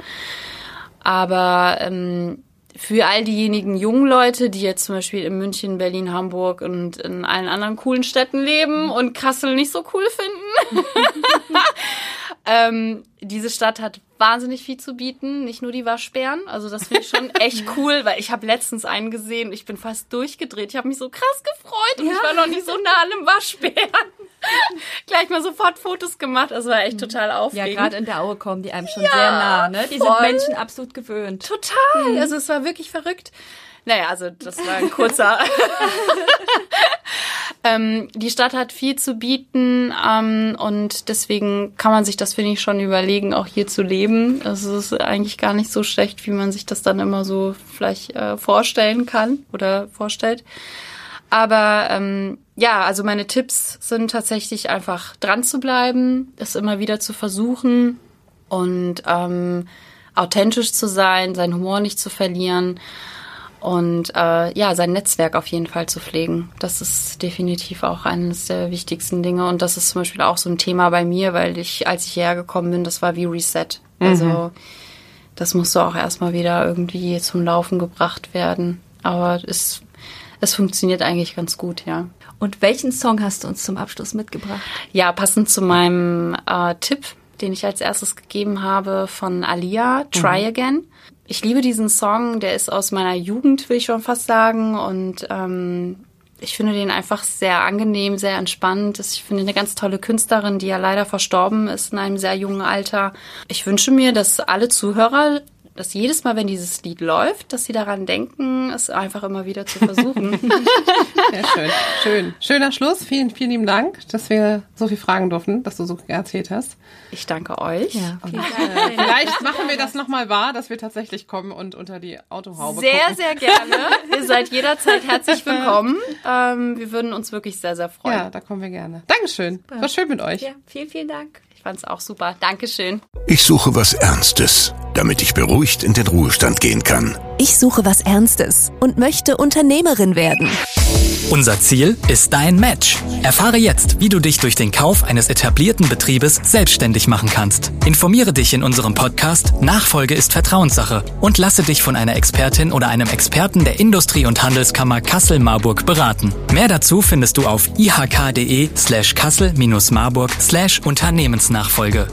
Aber ähm, für all diejenigen jungen Leute, die jetzt zum Beispiel in München, Berlin, Hamburg und in allen anderen coolen Städten leben und Kassel nicht so cool finden. ähm, diese Stadt hat wahnsinnig viel zu bieten, nicht nur die Waschbären. Also das finde ich schon echt cool, weil ich habe letztens einen gesehen, ich bin fast durchgedreht. Ich habe mich so krass gefreut und ja. ich war noch nicht so nah an einem Waschbären. Gleich mal sofort Fotos gemacht. Das war echt total aufregend. Ja, gerade in der Aue kommen die einem schon ja, sehr nah. Ne? Die voll. sind Menschen absolut gewöhnt. Total. Mhm. Also es war wirklich verrückt. Naja, also das war ein kurzer. ähm, die Stadt hat viel zu bieten ähm, und deswegen kann man sich das, finde ich, schon überlegen, auch hier zu leben. Es ist eigentlich gar nicht so schlecht, wie man sich das dann immer so vielleicht äh, vorstellen kann oder vorstellt. Aber ähm, ja, also meine Tipps sind tatsächlich einfach dran zu bleiben, es immer wieder zu versuchen und ähm, authentisch zu sein, seinen Humor nicht zu verlieren und äh, ja, sein Netzwerk auf jeden Fall zu pflegen. Das ist definitiv auch eines der wichtigsten Dinge und das ist zum Beispiel auch so ein Thema bei mir, weil ich, als ich hierher gekommen bin, das war wie Reset. Mhm. Also das musste auch erstmal wieder irgendwie zum Laufen gebracht werden. Aber es, es funktioniert eigentlich ganz gut, ja. Und welchen Song hast du uns zum Abschluss mitgebracht? Ja, passend zu meinem äh, Tipp, den ich als erstes gegeben habe von Alia, Try mhm. Again. Ich liebe diesen Song, der ist aus meiner Jugend, will ich schon fast sagen. Und ähm, ich finde den einfach sehr angenehm, sehr entspannt. Ich finde eine ganz tolle Künstlerin, die ja leider verstorben ist in einem sehr jungen Alter. Ich wünsche mir, dass alle Zuhörer dass jedes Mal, wenn dieses Lied läuft, dass sie daran denken, es einfach immer wieder zu versuchen. Sehr schön. Schön. Schöner Schluss. Vielen, vielen lieben Dank, dass wir so viel fragen durften, dass du so erzählt hast. Ich danke euch. Ja, und, äh, vielleicht machen wir das nochmal wahr, dass wir tatsächlich kommen und unter die Autohaube Sehr, gucken. sehr gerne. Ihr seid jederzeit herzlich willkommen. Ähm, wir würden uns wirklich sehr, sehr freuen. Ja, da kommen wir gerne. Dankeschön. War schön mit euch. Ja, vielen, vielen Dank. Ich fand's auch super. Dankeschön. Ich suche was Ernstes, damit ich beruhigt in den Ruhestand gehen kann. Ich suche was Ernstes und möchte Unternehmerin werden. Unser Ziel ist dein Match. Erfahre jetzt, wie du dich durch den Kauf eines etablierten Betriebes selbstständig machen kannst. Informiere dich in unserem Podcast Nachfolge ist Vertrauenssache und lasse dich von einer Expertin oder einem Experten der Industrie- und Handelskammer Kassel-Marburg beraten. Mehr dazu findest du auf ihk.de slash kassel-marburg slash Nachfolge.